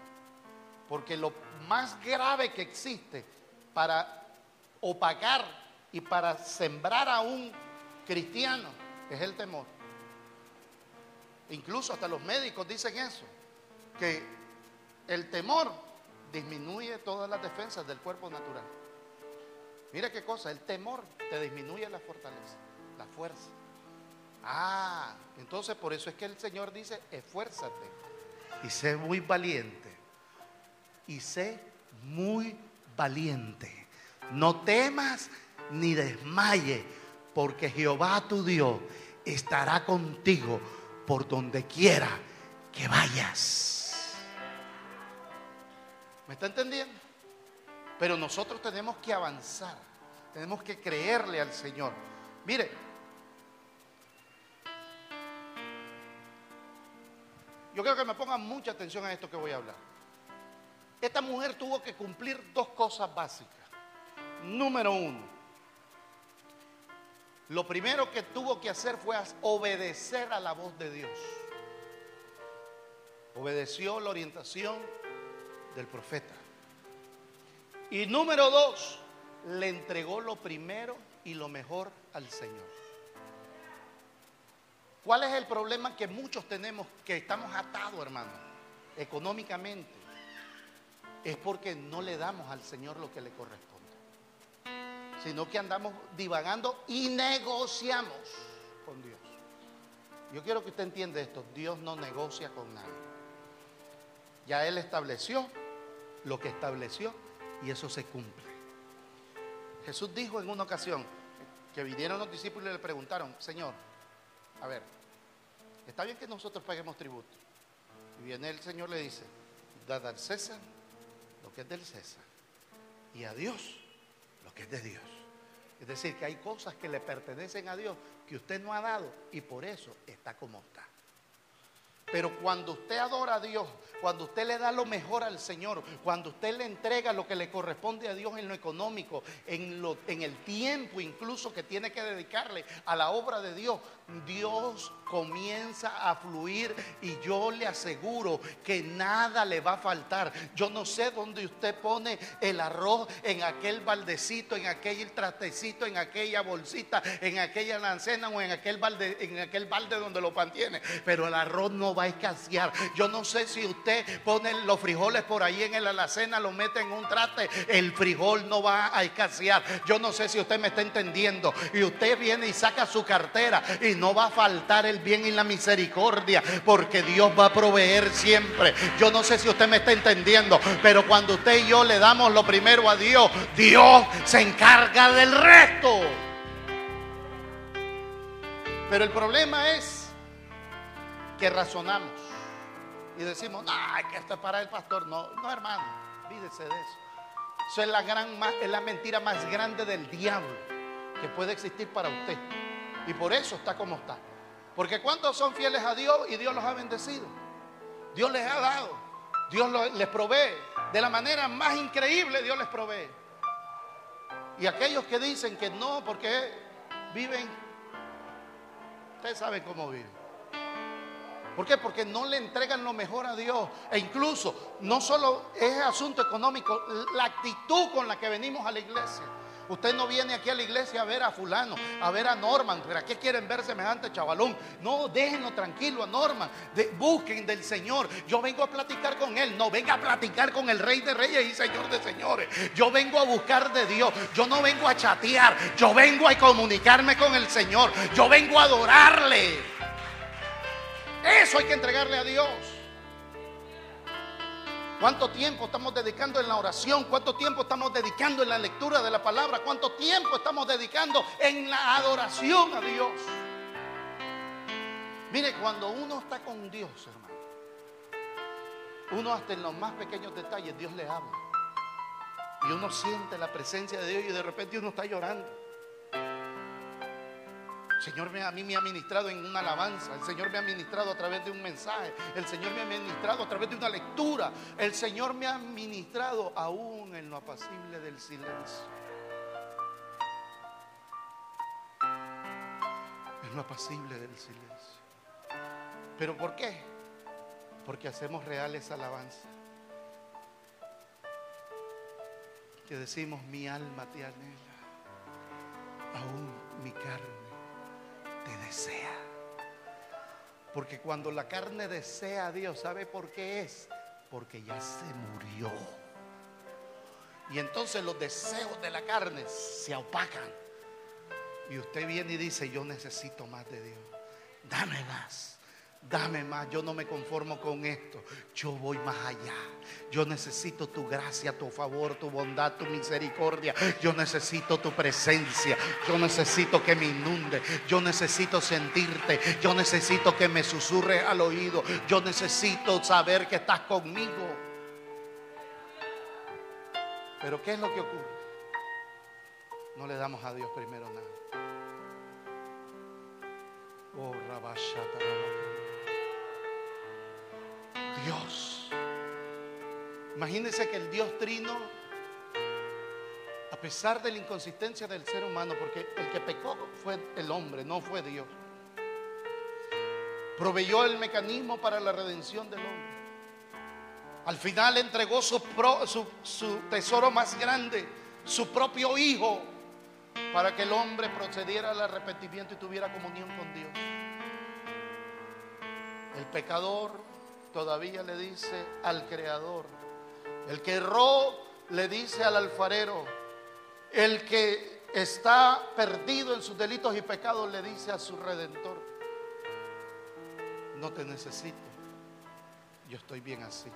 Porque lo más grave que existe para opacar y para sembrar a un cristiano es el temor. Incluso hasta los médicos dicen eso, que el temor disminuye todas las defensas del cuerpo natural. Mira qué cosa, el temor te disminuye la fortaleza, la fuerza. Ah, entonces por eso es que el Señor dice, esfuérzate y sé muy valiente. Y sé muy valiente. No temas ni desmaye, porque Jehová tu Dios estará contigo por donde quiera que vayas. ¿Me está entendiendo? Pero nosotros tenemos que avanzar, tenemos que creerle al Señor. Mire, yo quiero que me pongan mucha atención a esto que voy a hablar. Esta mujer tuvo que cumplir dos cosas básicas. Número uno, lo primero que tuvo que hacer fue obedecer a la voz de Dios. Obedeció la orientación del profeta. Y número dos, le entregó lo primero y lo mejor al Señor. ¿Cuál es el problema que muchos tenemos que estamos atados, hermano? Económicamente. Es porque no le damos al Señor lo que le corresponde. Sino que andamos divagando y negociamos con Dios. Yo quiero que usted entienda esto. Dios no negocia con nadie. Ya Él estableció lo que estableció y eso se cumple. Jesús dijo en una ocasión que vinieron los discípulos y le preguntaron, Señor, a ver, está bien que nosotros paguemos tributo. Y viene el Señor le dice, dad al César lo que es del César y a Dios lo que es de Dios. Es decir, que hay cosas que le pertenecen a Dios que usted no ha dado y por eso está como está. Pero cuando usted adora a Dios, cuando usted le da lo mejor al Señor, cuando usted le entrega lo que le corresponde a Dios en lo económico, en, lo, en el tiempo incluso que tiene que dedicarle a la obra de Dios, Dios comienza a fluir y yo le aseguro que nada le va a faltar. Yo no sé dónde usted pone el arroz en aquel baldecito, en aquel trastecito, en aquella bolsita, en aquella lancena o en aquel balde, en aquel balde donde lo mantiene, pero el arroz no va a escasear. Yo no sé si usted pone los frijoles por ahí en la alacena, lo mete en un traste, el frijol no va a escasear. Yo no sé si usted me está entendiendo y usted viene y saca su cartera y no va a faltar el bien y la misericordia, porque Dios va a proveer siempre. Yo no sé si usted me está entendiendo, pero cuando usted y yo le damos lo primero a Dios, Dios se encarga del resto. Pero el problema es que razonamos y decimos, no, que esto es para el pastor. No, no, hermano, olvídese de eso. Eso es la, gran, es la mentira más grande del diablo que puede existir para usted. Y por eso está como está. Porque ¿cuántos son fieles a Dios y Dios los ha bendecido? Dios les ha dado. Dios les provee. De la manera más increíble Dios les provee. Y aquellos que dicen que no, porque viven, ustedes saben cómo viven. ¿Por qué? Porque no le entregan lo mejor a Dios. E incluso, no solo es asunto económico, la actitud con la que venimos a la iglesia. Usted no viene aquí a la iglesia a ver a fulano, a ver a Norman. ¿Para qué quieren ver semejante chavalón? No, déjenlo tranquilo a Norman. busquen del Señor. Yo vengo a platicar con Él. No, venga a platicar con el Rey de Reyes y Señor de Señores. Yo vengo a buscar de Dios. Yo no vengo a chatear. Yo vengo a comunicarme con el Señor. Yo vengo a adorarle. Eso hay que entregarle a Dios. ¿Cuánto tiempo estamos dedicando en la oración? ¿Cuánto tiempo estamos dedicando en la lectura de la palabra? ¿Cuánto tiempo estamos dedicando en la adoración a Dios? Mire, cuando uno está con Dios, hermano, uno hasta en los más pequeños detalles, Dios le habla. Y uno siente la presencia de Dios y de repente uno está llorando. Señor a mí me ha ministrado en una alabanza, el Señor me ha ministrado a través de un mensaje, el Señor me ha ministrado a través de una lectura, el Señor me ha ministrado aún en lo apacible del silencio. en lo apacible del silencio. ¿Pero por qué? Porque hacemos reales alabanzas. Que decimos, mi alma te anhela, aún mi carne te desea. Porque cuando la carne desea a Dios, ¿sabe por qué es? Porque ya se murió. Y entonces los deseos de la carne se opacan. Y usted viene y dice, yo necesito más de Dios. Dame más. Dame más, yo no me conformo con esto. Yo voy más allá. Yo necesito tu gracia, tu favor, tu bondad, tu misericordia. Yo necesito tu presencia. Yo necesito que me inunde. Yo necesito sentirte. Yo necesito que me susurre al oído. Yo necesito saber que estás conmigo. Pero ¿qué es lo que ocurre? No le damos a Dios primero nada. Oh, Dios. Imagínense que el Dios trino, a pesar de la inconsistencia del ser humano, porque el que pecó fue el hombre, no fue Dios, proveyó el mecanismo para la redención del hombre. Al final entregó su, su tesoro más grande, su propio hijo, para que el hombre procediera al arrepentimiento y tuviera comunión con Dios. El pecador todavía le dice al Creador. El que erró le dice al alfarero. El que está perdido en sus delitos y pecados le dice a su redentor. No te necesito. Yo estoy bien así.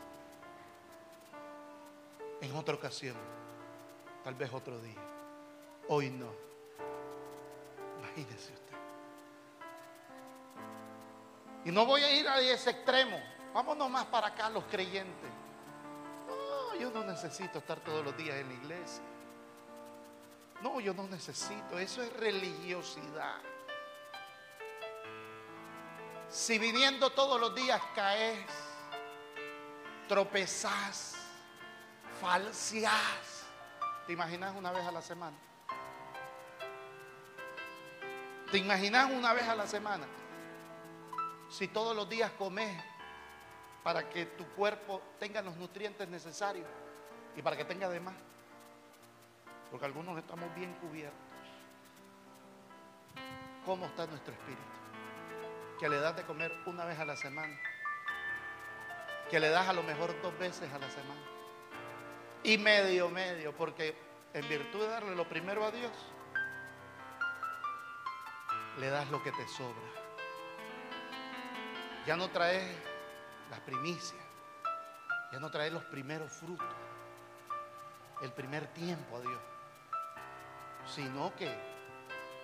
En otra ocasión, tal vez otro día. Hoy no. Imagínese usted. Y no voy a ir a ese extremo. Vámonos más para acá los creyentes. No, yo no necesito estar todos los días en la iglesia. No, yo no necesito. Eso es religiosidad. Si viniendo todos los días caes, tropezás, falseás, ¿te imaginas una vez a la semana? ¿Te imaginas una vez a la semana? Si todos los días comes para que tu cuerpo tenga los nutrientes necesarios y para que tenga de más. Porque algunos estamos bien cubiertos. ¿Cómo está nuestro espíritu? Que le das de comer una vez a la semana. Que le das a lo mejor dos veces a la semana. Y medio, medio, porque en virtud de darle lo primero a Dios, le das lo que te sobra. Ya no traes las primicias, ya no traer los primeros frutos, el primer tiempo a Dios, sino que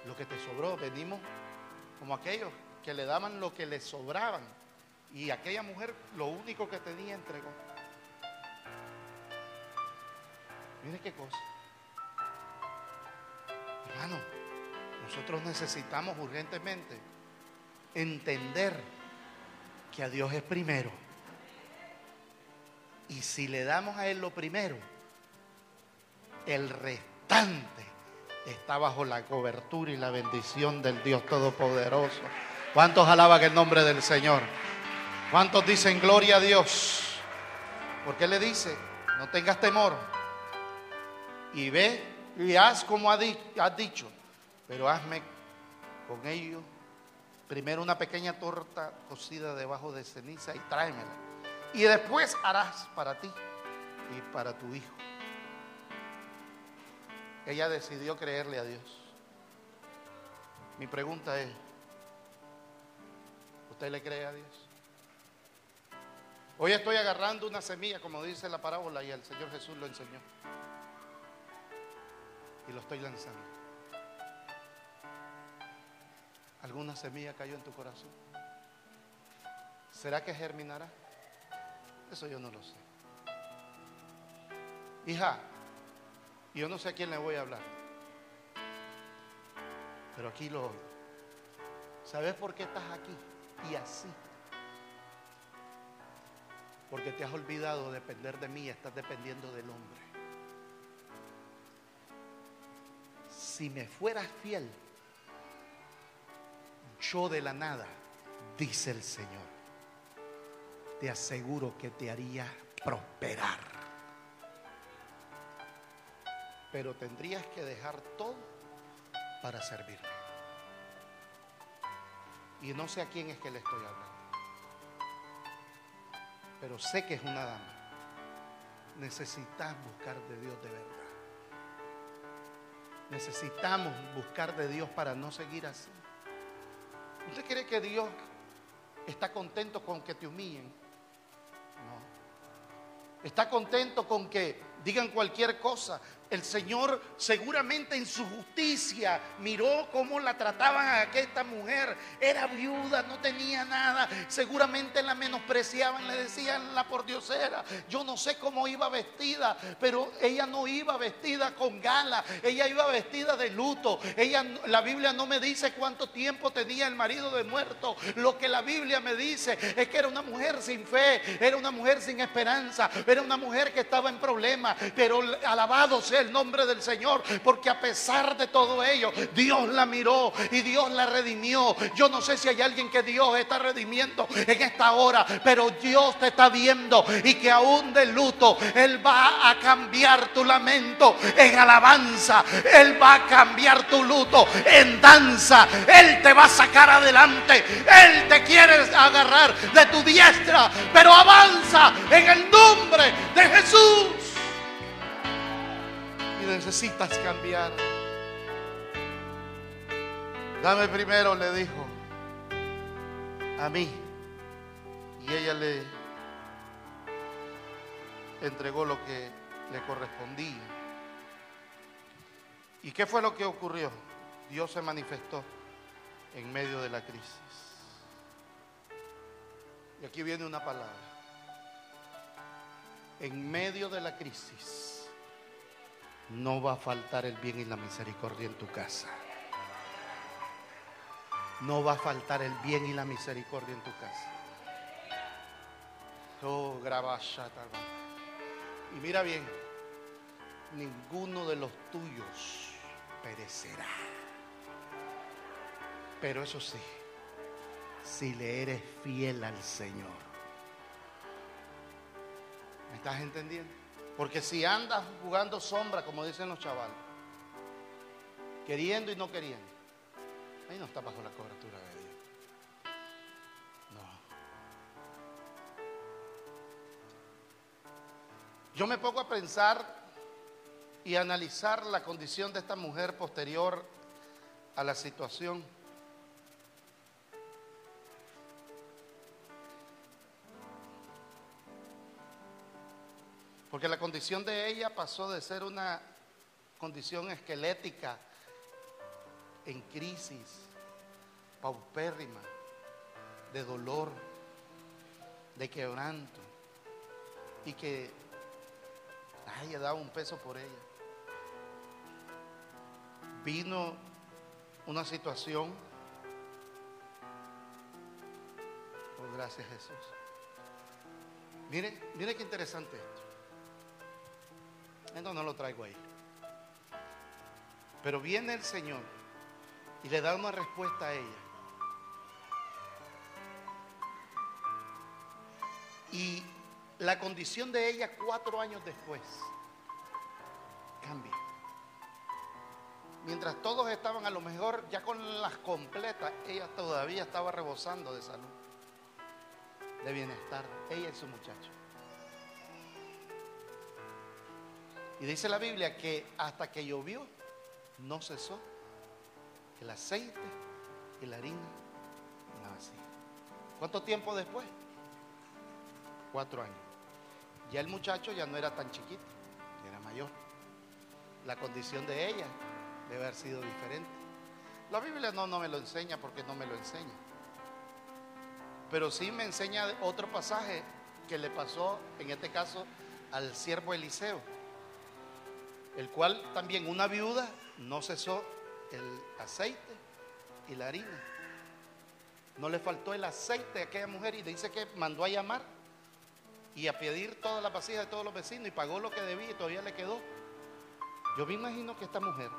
lo que te sobró, venimos como aquellos que le daban lo que le sobraban y aquella mujer lo único que tenía entregó. Mire qué cosa. Hermano, nosotros necesitamos urgentemente entender que a Dios es primero. Y si le damos a Él lo primero, el restante está bajo la cobertura y la bendición del Dios Todopoderoso. ¿Cuántos alaban el nombre del Señor? ¿Cuántos dicen gloria a Dios? Porque le dice, no tengas temor. Y ve y haz como has dicho, pero hazme con ellos Primero una pequeña torta cocida debajo de ceniza y tráemela. Y después harás para ti y para tu hijo. Ella decidió creerle a Dios. Mi pregunta es, ¿usted le cree a Dios? Hoy estoy agarrando una semilla, como dice la parábola, y el Señor Jesús lo enseñó. Y lo estoy lanzando. ¿Alguna semilla cayó en tu corazón? ¿Será que germinará? Eso yo no lo sé. Hija, yo no sé a quién le voy a hablar, pero aquí lo oigo. ¿Sabes por qué estás aquí? Y así. Porque te has olvidado de depender de mí, estás dependiendo del hombre. Si me fueras fiel, yo de la nada, dice el Señor, te aseguro que te haría prosperar. Pero tendrías que dejar todo para servirme. Y no sé a quién es que le estoy hablando. Pero sé que es una dama. Necesitas buscar de Dios de verdad. Necesitamos buscar de Dios para no seguir así. ¿Usted cree que Dios está contento con que te humillen? No. Está contento con que digan cualquier cosa. El Señor seguramente en su justicia miró cómo la trataban a esta mujer. Era viuda, no tenía nada. Seguramente la menospreciaban, le decían la pordiosera. Yo no sé cómo iba vestida, pero ella no iba vestida con gala. Ella iba vestida de luto. Ella, la Biblia no me dice cuánto tiempo tenía el marido de muerto. Lo que la Biblia me dice es que era una mujer sin fe, era una mujer sin esperanza, era una mujer que estaba en problemas. Pero alabado sea el nombre del Señor, porque a pesar de todo ello, Dios la miró y Dios la redimió. Yo no sé si hay alguien que Dios está redimiendo en esta hora, pero Dios te está viendo y que aún de luto, Él va a cambiar tu lamento en alabanza, Él va a cambiar tu luto en danza, Él te va a sacar adelante, Él te quiere agarrar de tu diestra, pero avanza en el nombre de Jesús necesitas cambiar. Dame primero, le dijo, a mí. Y ella le entregó lo que le correspondía. ¿Y qué fue lo que ocurrió? Dios se manifestó en medio de la crisis. Y aquí viene una palabra. En medio de la crisis no va a faltar el bien y la misericordia en tu casa. No va a faltar el bien y la misericordia en tu casa. Oh, y mira bien, ninguno de los tuyos perecerá. Pero eso sí, si le eres fiel al Señor. ¿Me estás entendiendo? Porque si andas jugando sombra, como dicen los chavales, queriendo y no queriendo, ahí no está bajo la cobertura de Dios. No. Yo me pongo a pensar y analizar la condición de esta mujer posterior a la situación. Porque la condición de ella pasó de ser una condición esquelética en crisis, paupérrima, de dolor, de quebranto, y que haya dado un peso por ella. Vino una situación, oh gracias Jesús. Mire, mire qué interesante Esto no lo traigo ahí. Pero viene el Señor y le da una respuesta a ella. Y la condición de ella cuatro años después cambia. Mientras todos estaban a lo mejor ya con las completas, ella todavía estaba rebosando de salud, de bienestar, ella y su muchacho. Y dice la Biblia que hasta que llovió, no cesó el aceite y la harina así. ¿Cuánto tiempo después? Cuatro años. Ya el muchacho ya no era tan chiquito, era mayor. La condición de ella debe haber sido diferente. La Biblia no, no me lo enseña porque no me lo enseña. Pero sí me enseña otro pasaje que le pasó, en este caso, al siervo Eliseo el cual también una viuda no cesó el aceite y la harina. No le faltó el aceite a aquella mujer y dice que mandó a llamar y a pedir todas las vasijas de todos los vecinos y pagó lo que debía y todavía le quedó. Yo me imagino que esta mujer,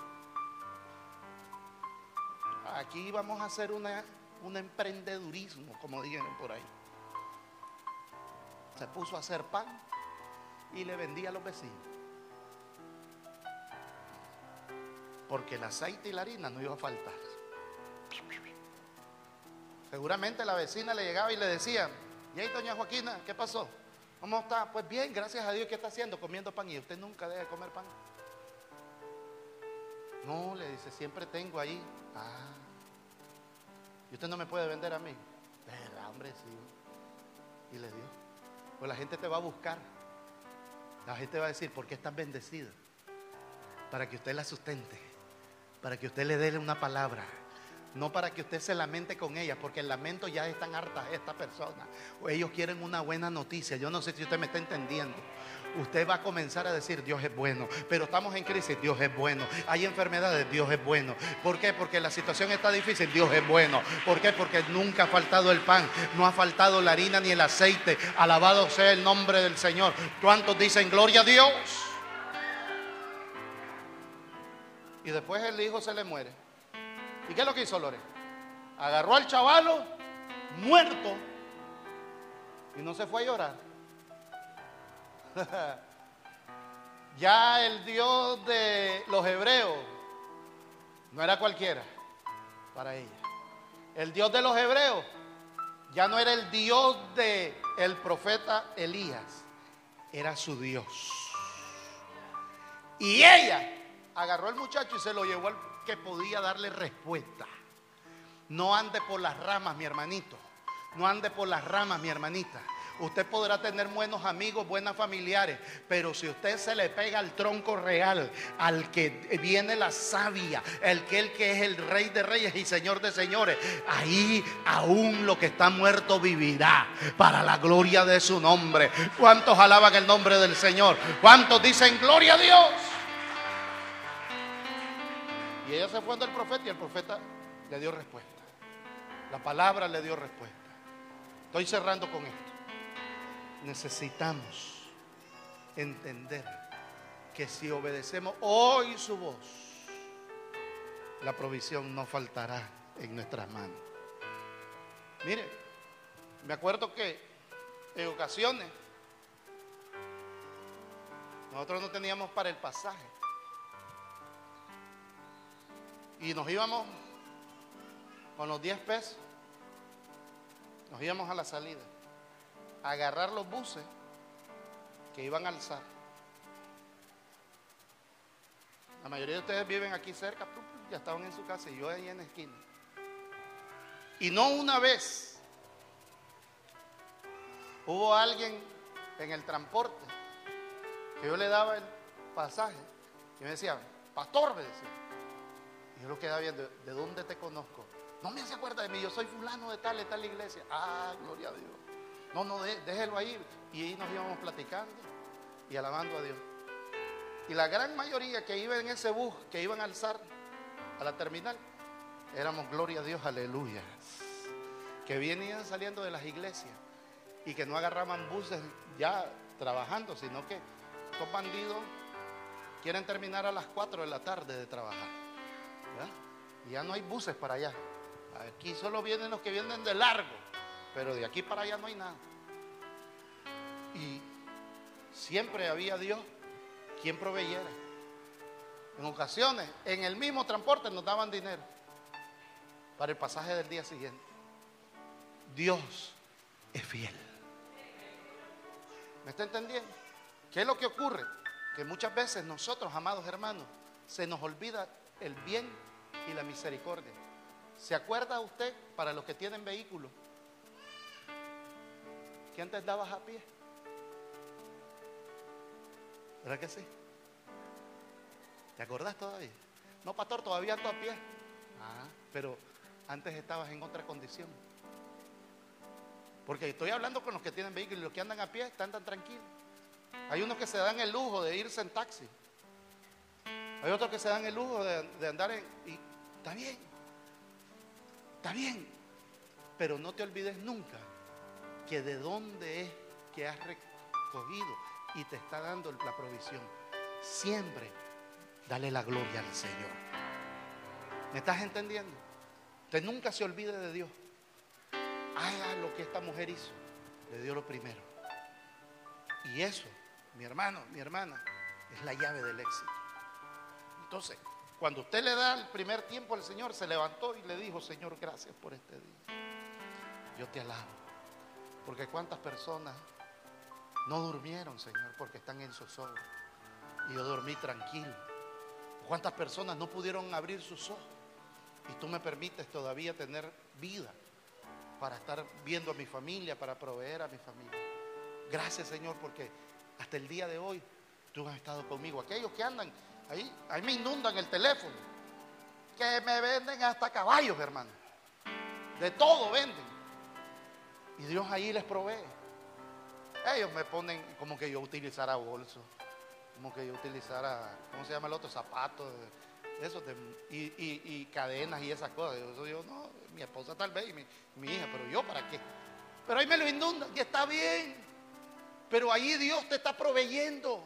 aquí vamos a hacer una un emprendedurismo, como dijeron por ahí. Se puso a hacer pan y le vendía a los vecinos. Porque el aceite y la harina no iba a faltar. Seguramente la vecina le llegaba y le decía, ¿y ahí doña Joaquina, qué pasó? ¿Cómo está? Pues bien, gracias a Dios, ¿qué está haciendo? Comiendo pan. Y usted nunca deja de comer pan. No, le dice, siempre tengo ahí. Ah. Y usted no me puede vender a mí. ¿Verdad, hombre? Sí. Y le dio. Pues la gente te va a buscar. La gente va a decir, ¿por qué estás bendecida? Para que usted la sustente. Para que usted le dé una palabra. No para que usted se lamente con ella, porque el lamento ya están hartas esta persona. O ellos quieren una buena noticia. Yo no sé si usted me está entendiendo. Usted va a comenzar a decir, Dios es bueno. Pero estamos en crisis, Dios es bueno. Hay enfermedades, Dios es bueno. ¿Por qué? Porque la situación está difícil, Dios es bueno. ¿Por qué? Porque nunca ha faltado el pan, no ha faltado la harina ni el aceite. Alabado sea el nombre del Señor. ¿Cuántos dicen gloria a Dios? Y después el hijo se le muere. ¿Y qué es lo que hizo Lore? Agarró al chavalo muerto y no se fue a llorar. ya el Dios de los hebreos no era cualquiera para ella. El Dios de los hebreos ya no era el Dios de el profeta Elías, era su Dios. Y ella agarró al muchacho y se lo llevó al que podía darle respuesta. No ande por las ramas, mi hermanito. No ande por las ramas, mi hermanita. Usted podrá tener buenos amigos, buenas familiares, pero si usted se le pega al tronco real, al que viene la savia, el que, el que es el rey de reyes y señor de señores, ahí aún lo que está muerto vivirá para la gloria de su nombre. ¿Cuántos alaban el nombre del Señor? ¿Cuántos dicen gloria a Dios? Y ella se fue del profeta y el profeta le dio respuesta. La palabra le dio respuesta. Estoy cerrando con esto. Necesitamos entender que si obedecemos hoy su voz, la provisión no faltará en nuestras manos. Mire, me acuerdo que en ocasiones nosotros no teníamos para el pasaje. Y nos íbamos con los 10 pesos, nos íbamos a la salida, a agarrar los buses que iban a alzar. La mayoría de ustedes viven aquí cerca, ya estaban en su casa y yo ahí en la esquina. Y no una vez hubo alguien en el transporte que yo le daba el pasaje y me decía, pastor, me decía, y yo lo quedaba viendo, ¿de dónde te conozco? No me hace acuerda de mí, yo soy fulano de tal, de tal iglesia. Ah, gloria a Dios. No, no, déjelo ahí. Y ahí nos íbamos platicando y alabando a Dios. Y la gran mayoría que iba en ese bus, que iban a alzar a la terminal, éramos, gloria a Dios, aleluya. Que venían saliendo de las iglesias y que no agarraban buses ya trabajando, sino que estos bandidos quieren terminar a las 4 de la tarde de trabajar. Y ya no hay buses para allá. Aquí solo vienen los que vienen de largo, pero de aquí para allá no hay nada. Y siempre había Dios quien proveyera. En ocasiones, en el mismo transporte nos daban dinero para el pasaje del día siguiente. Dios es fiel. ¿Me está entendiendo? ¿Qué es lo que ocurre? Que muchas veces nosotros, amados hermanos, se nos olvida el bien y la misericordia. ¿Se acuerda usted, para los que tienen vehículos, que antes dabas a pie? ¿Verdad que sí? ¿Te acordás todavía? No, pastor, todavía ando a pie. Ah, pero antes estabas en otra condición. Porque estoy hablando con los que tienen vehículos y los que andan a pie están tan tranquilos. Hay unos que se dan el lujo de irse en taxi. Hay otros que se dan el lujo de, andar en... Y está bien, está bien, pero no te olvides nunca que de dónde es que has recogido y te está dando la provisión. Siempre dale la gloria al Señor. ¿Me estás entendiendo? Usted nunca se olvide de Dios. haga lo que esta mujer hizo. Le dio lo primero. Y eso, mi hermano, mi hermana, es la llave del éxito. Entonces, cuando usted le da el primer tiempo al Señor, se levantó y le dijo, Señor, gracias por este día. Yo te alabo. Porque cuántas personas no durmieron, Señor, porque están en zozobra. Y yo dormí tranquilo. ¿Cuántas personas no pudieron abrir sus ojos? Y tú me permites todavía tener vida para estar viendo a mi familia, para proveer a mi familia. Gracias, Señor, porque hasta el día de hoy tú has estado conmigo. Aquellos que andan ahí, ahí me inundan el teléfono, que me venden hasta caballos, hermano. De todo venden. Y Dios ahí les provee. Ellos me ponen como que yo utilizara bolso, como que yo utilizara, ¿cómo se llama el otro? Zapatos, eso, y, cadenas y esas cosas. Yo, yo, no, mi esposa tal vez y mi, mi hija, pero yo para qué. Pero ahí me lo inundan y está bien. Pero ahí Dios te está proveyendo.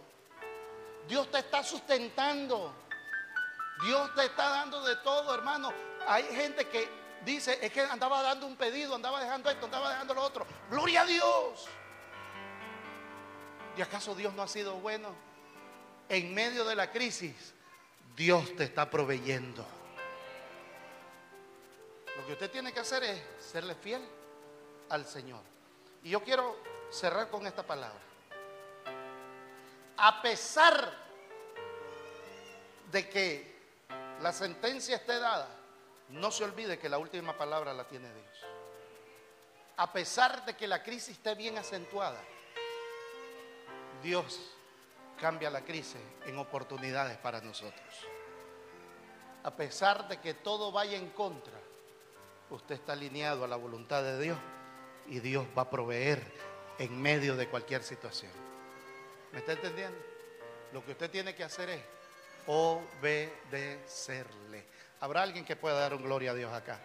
Dios te está sustentando. Dios te está dando de todo, hermano. Hay gente que dice, es que andaba dando un pedido, andaba dejando esto, andaba dejando lo otro. Gloria a Dios. ¿Y acaso Dios no ha sido bueno? En medio de la crisis, Dios te está proveyendo. Lo que usted tiene que hacer es serle fiel al Señor. Y yo quiero cerrar con esta palabra. A pesar de que la sentencia esté dada, no se olvide que la última palabra la tiene Dios. A pesar de que la crisis esté bien acentuada, Dios cambia la crisis en oportunidades para nosotros. A pesar de que todo vaya en contra, usted está alineado a la voluntad de Dios y Dios va a proveer en medio de cualquier situación. ¿Me está entendiendo? Lo que usted tiene que hacer es obedecerle. ¿Habrá alguien que pueda dar un gloria a Dios acá?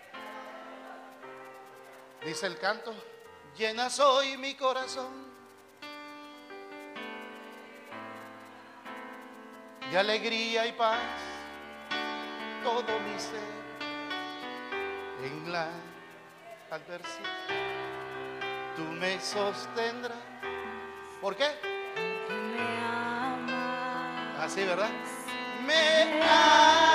Dice el canto, llena soy mi corazón de alegría y paz, todo mi ser en la adversidad. Tú me sostendrás. ¿Por qué? Me amas. Así, ¿verdad? Me ama.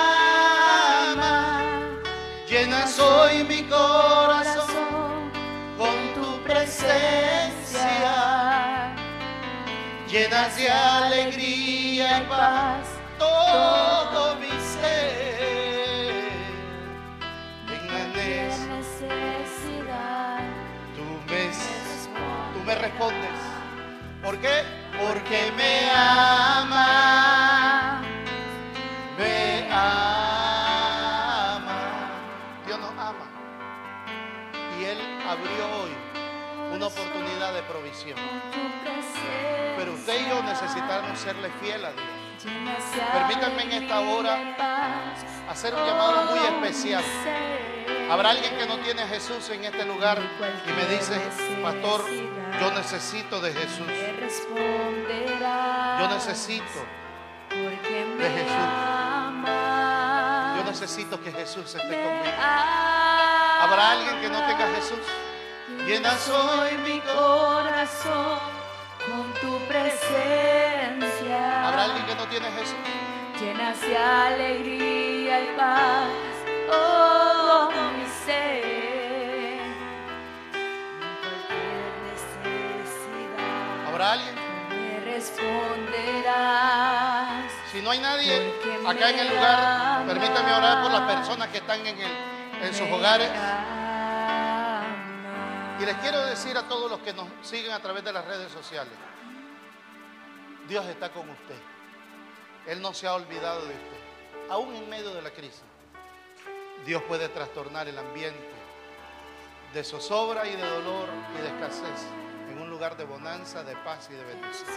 Llena soy mi corazón con tu presencia. Llenas de alegría y paz todo mi ser. En la necesidad tú me, tú me respondes. ¿Por qué? Porque me ama. Me ama. Dios nos ama. Y Él abrió hoy una oportunidad de provisión. Pero usted y yo necesitamos serle fiel a Dios. Permítanme en esta hora Hacer un llamado muy especial. Habrá alguien que no tiene a Jesús en este lugar y me dice, pastor, yo necesito de Jesús. Yo necesito, de Jesús. yo necesito que Jesús esté conmigo. ¿Habrá alguien que no tenga Jesús? Llena soy mi corazón con tu presencia. ¿Habrá alguien que no tiene Jesús? Llenas de alegría y paz todo mi ser. Cualquier necesidad ¿Habrá alguien? me responderás. Si no hay nadie acá en el lugar, permítame orar por las personas que están en, el, en sus hogares. Y les quiero decir a todos los que nos siguen a través de las redes sociales, Dios está con usted. Él no se ha olvidado de usted. Aún en medio de la crisis, Dios puede trastornar el ambiente de zozobra y de dolor y de escasez en un lugar de bonanza, de paz y de bendición.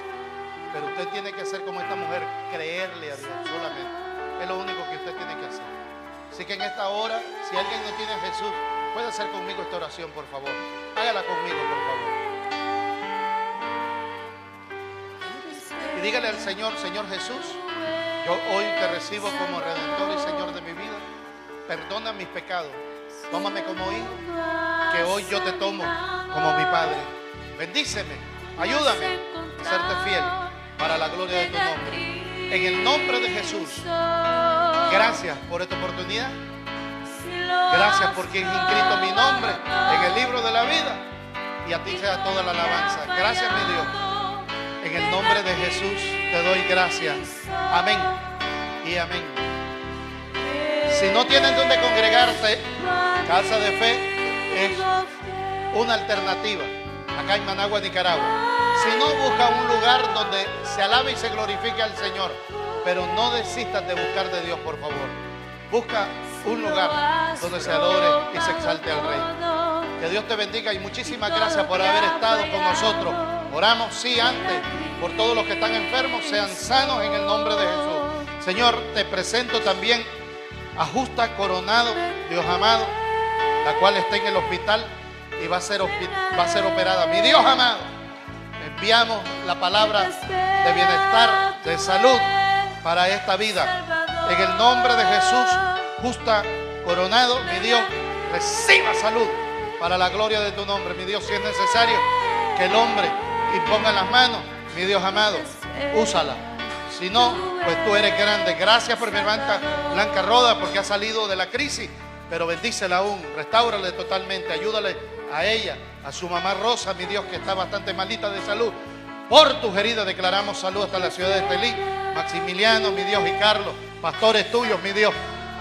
Pero usted tiene que ser como esta mujer, creerle a Dios solamente. Es lo único que usted tiene que hacer. Así que en esta hora, si alguien no tiene a Jesús, puede hacer conmigo esta oración, por favor. Hágala conmigo, por favor. Y dígale al Señor, Señor Jesús, yo hoy te recibo como redentor y Señor de mi vida. Perdona mis pecados. Tómame como hijo. que hoy yo te tomo como mi Padre. Bendíceme, ayúdame a serte fiel para la gloria de tu nombre. En el nombre de Jesús, gracias por esta oportunidad. Gracias porque has inscrito mi nombre en el libro de la vida y a ti sea toda la alabanza. Gracias, mi Dios. En el nombre de Jesús te doy gracias. Amén y amén. Si no tienen donde congregarse, Casa de Fe es una alternativa acá en Managua, Nicaragua. Si no, busca un lugar donde se alabe y se glorifique al Señor. Pero no desistas de buscar de Dios, por favor. Busca un lugar donde se adore y se exalte al Rey. Que Dios te bendiga y muchísimas gracias por haber estado con nosotros. Oramos, sí, antes, por todos los que están enfermos, sean sanos en el nombre de Jesús. Señor, te presento también a Justa Coronado, Dios amado, la cual está en el hospital y va a ser, va a ser operada. Mi Dios amado, enviamos la palabra de bienestar, de salud para esta vida. En el nombre de Jesús, Justa Coronado, mi Dios, reciba salud para la gloria de tu nombre. Mi Dios, si es necesario que el hombre imponga las manos, mi Dios amado, úsala. Si no, pues tú eres grande. Gracias por mi hermana Blanca Roda, porque ha salido de la crisis, pero bendícela aún, restáurale totalmente, ayúdale a ella, a su mamá Rosa, mi Dios, que está bastante malita de salud. Por tus heridas declaramos salud hasta la ciudad de Telí. Maximiliano, mi Dios, y Carlos, pastores tuyos, mi Dios,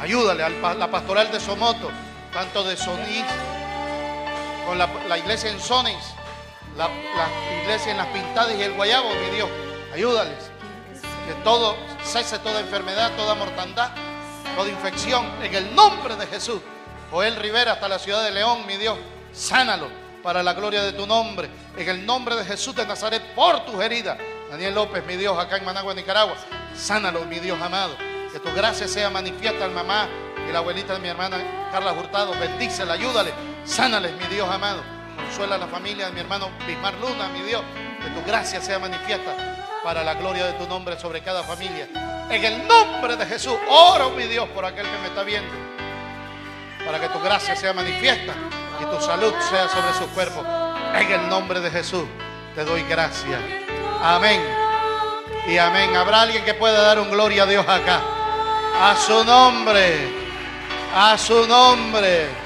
ayúdale a la pastoral de Somoto, tanto de Sonís, con la, iglesia en Sonís, la, la iglesia en las Pintadas y el Guayabo, mi Dios, ayúdales. Que todo cese toda enfermedad, toda mortandad, toda infección, en el nombre de Jesús. Joel Rivera hasta la ciudad de León, mi Dios, sánalo para la gloria de tu nombre. En el nombre de Jesús de Nazaret, por tus heridas. Daniel López, mi Dios, acá en Managua, Nicaragua. Sánalo, mi Dios amado. Que tu gracia sea manifiesta al mamá y la abuelita de mi hermana Carla Hurtado. Bendícela, ayúdale. Sánales, mi Dios amado. Consuela a la familia de mi hermano Bismar Luna, mi Dios. Que tu gracia sea manifiesta para la gloria de tu nombre sobre cada familia. En el nombre de Jesús, oro, mi Dios, por aquel que me está viendo. Para que tu gracia sea manifiesta y tu salud sea sobre su cuerpo. En el nombre de Jesús te doy gracias. Amén. Y amén. ¿Habrá alguien que pueda dar un gloria a Dios acá? A su nombre. A su nombre.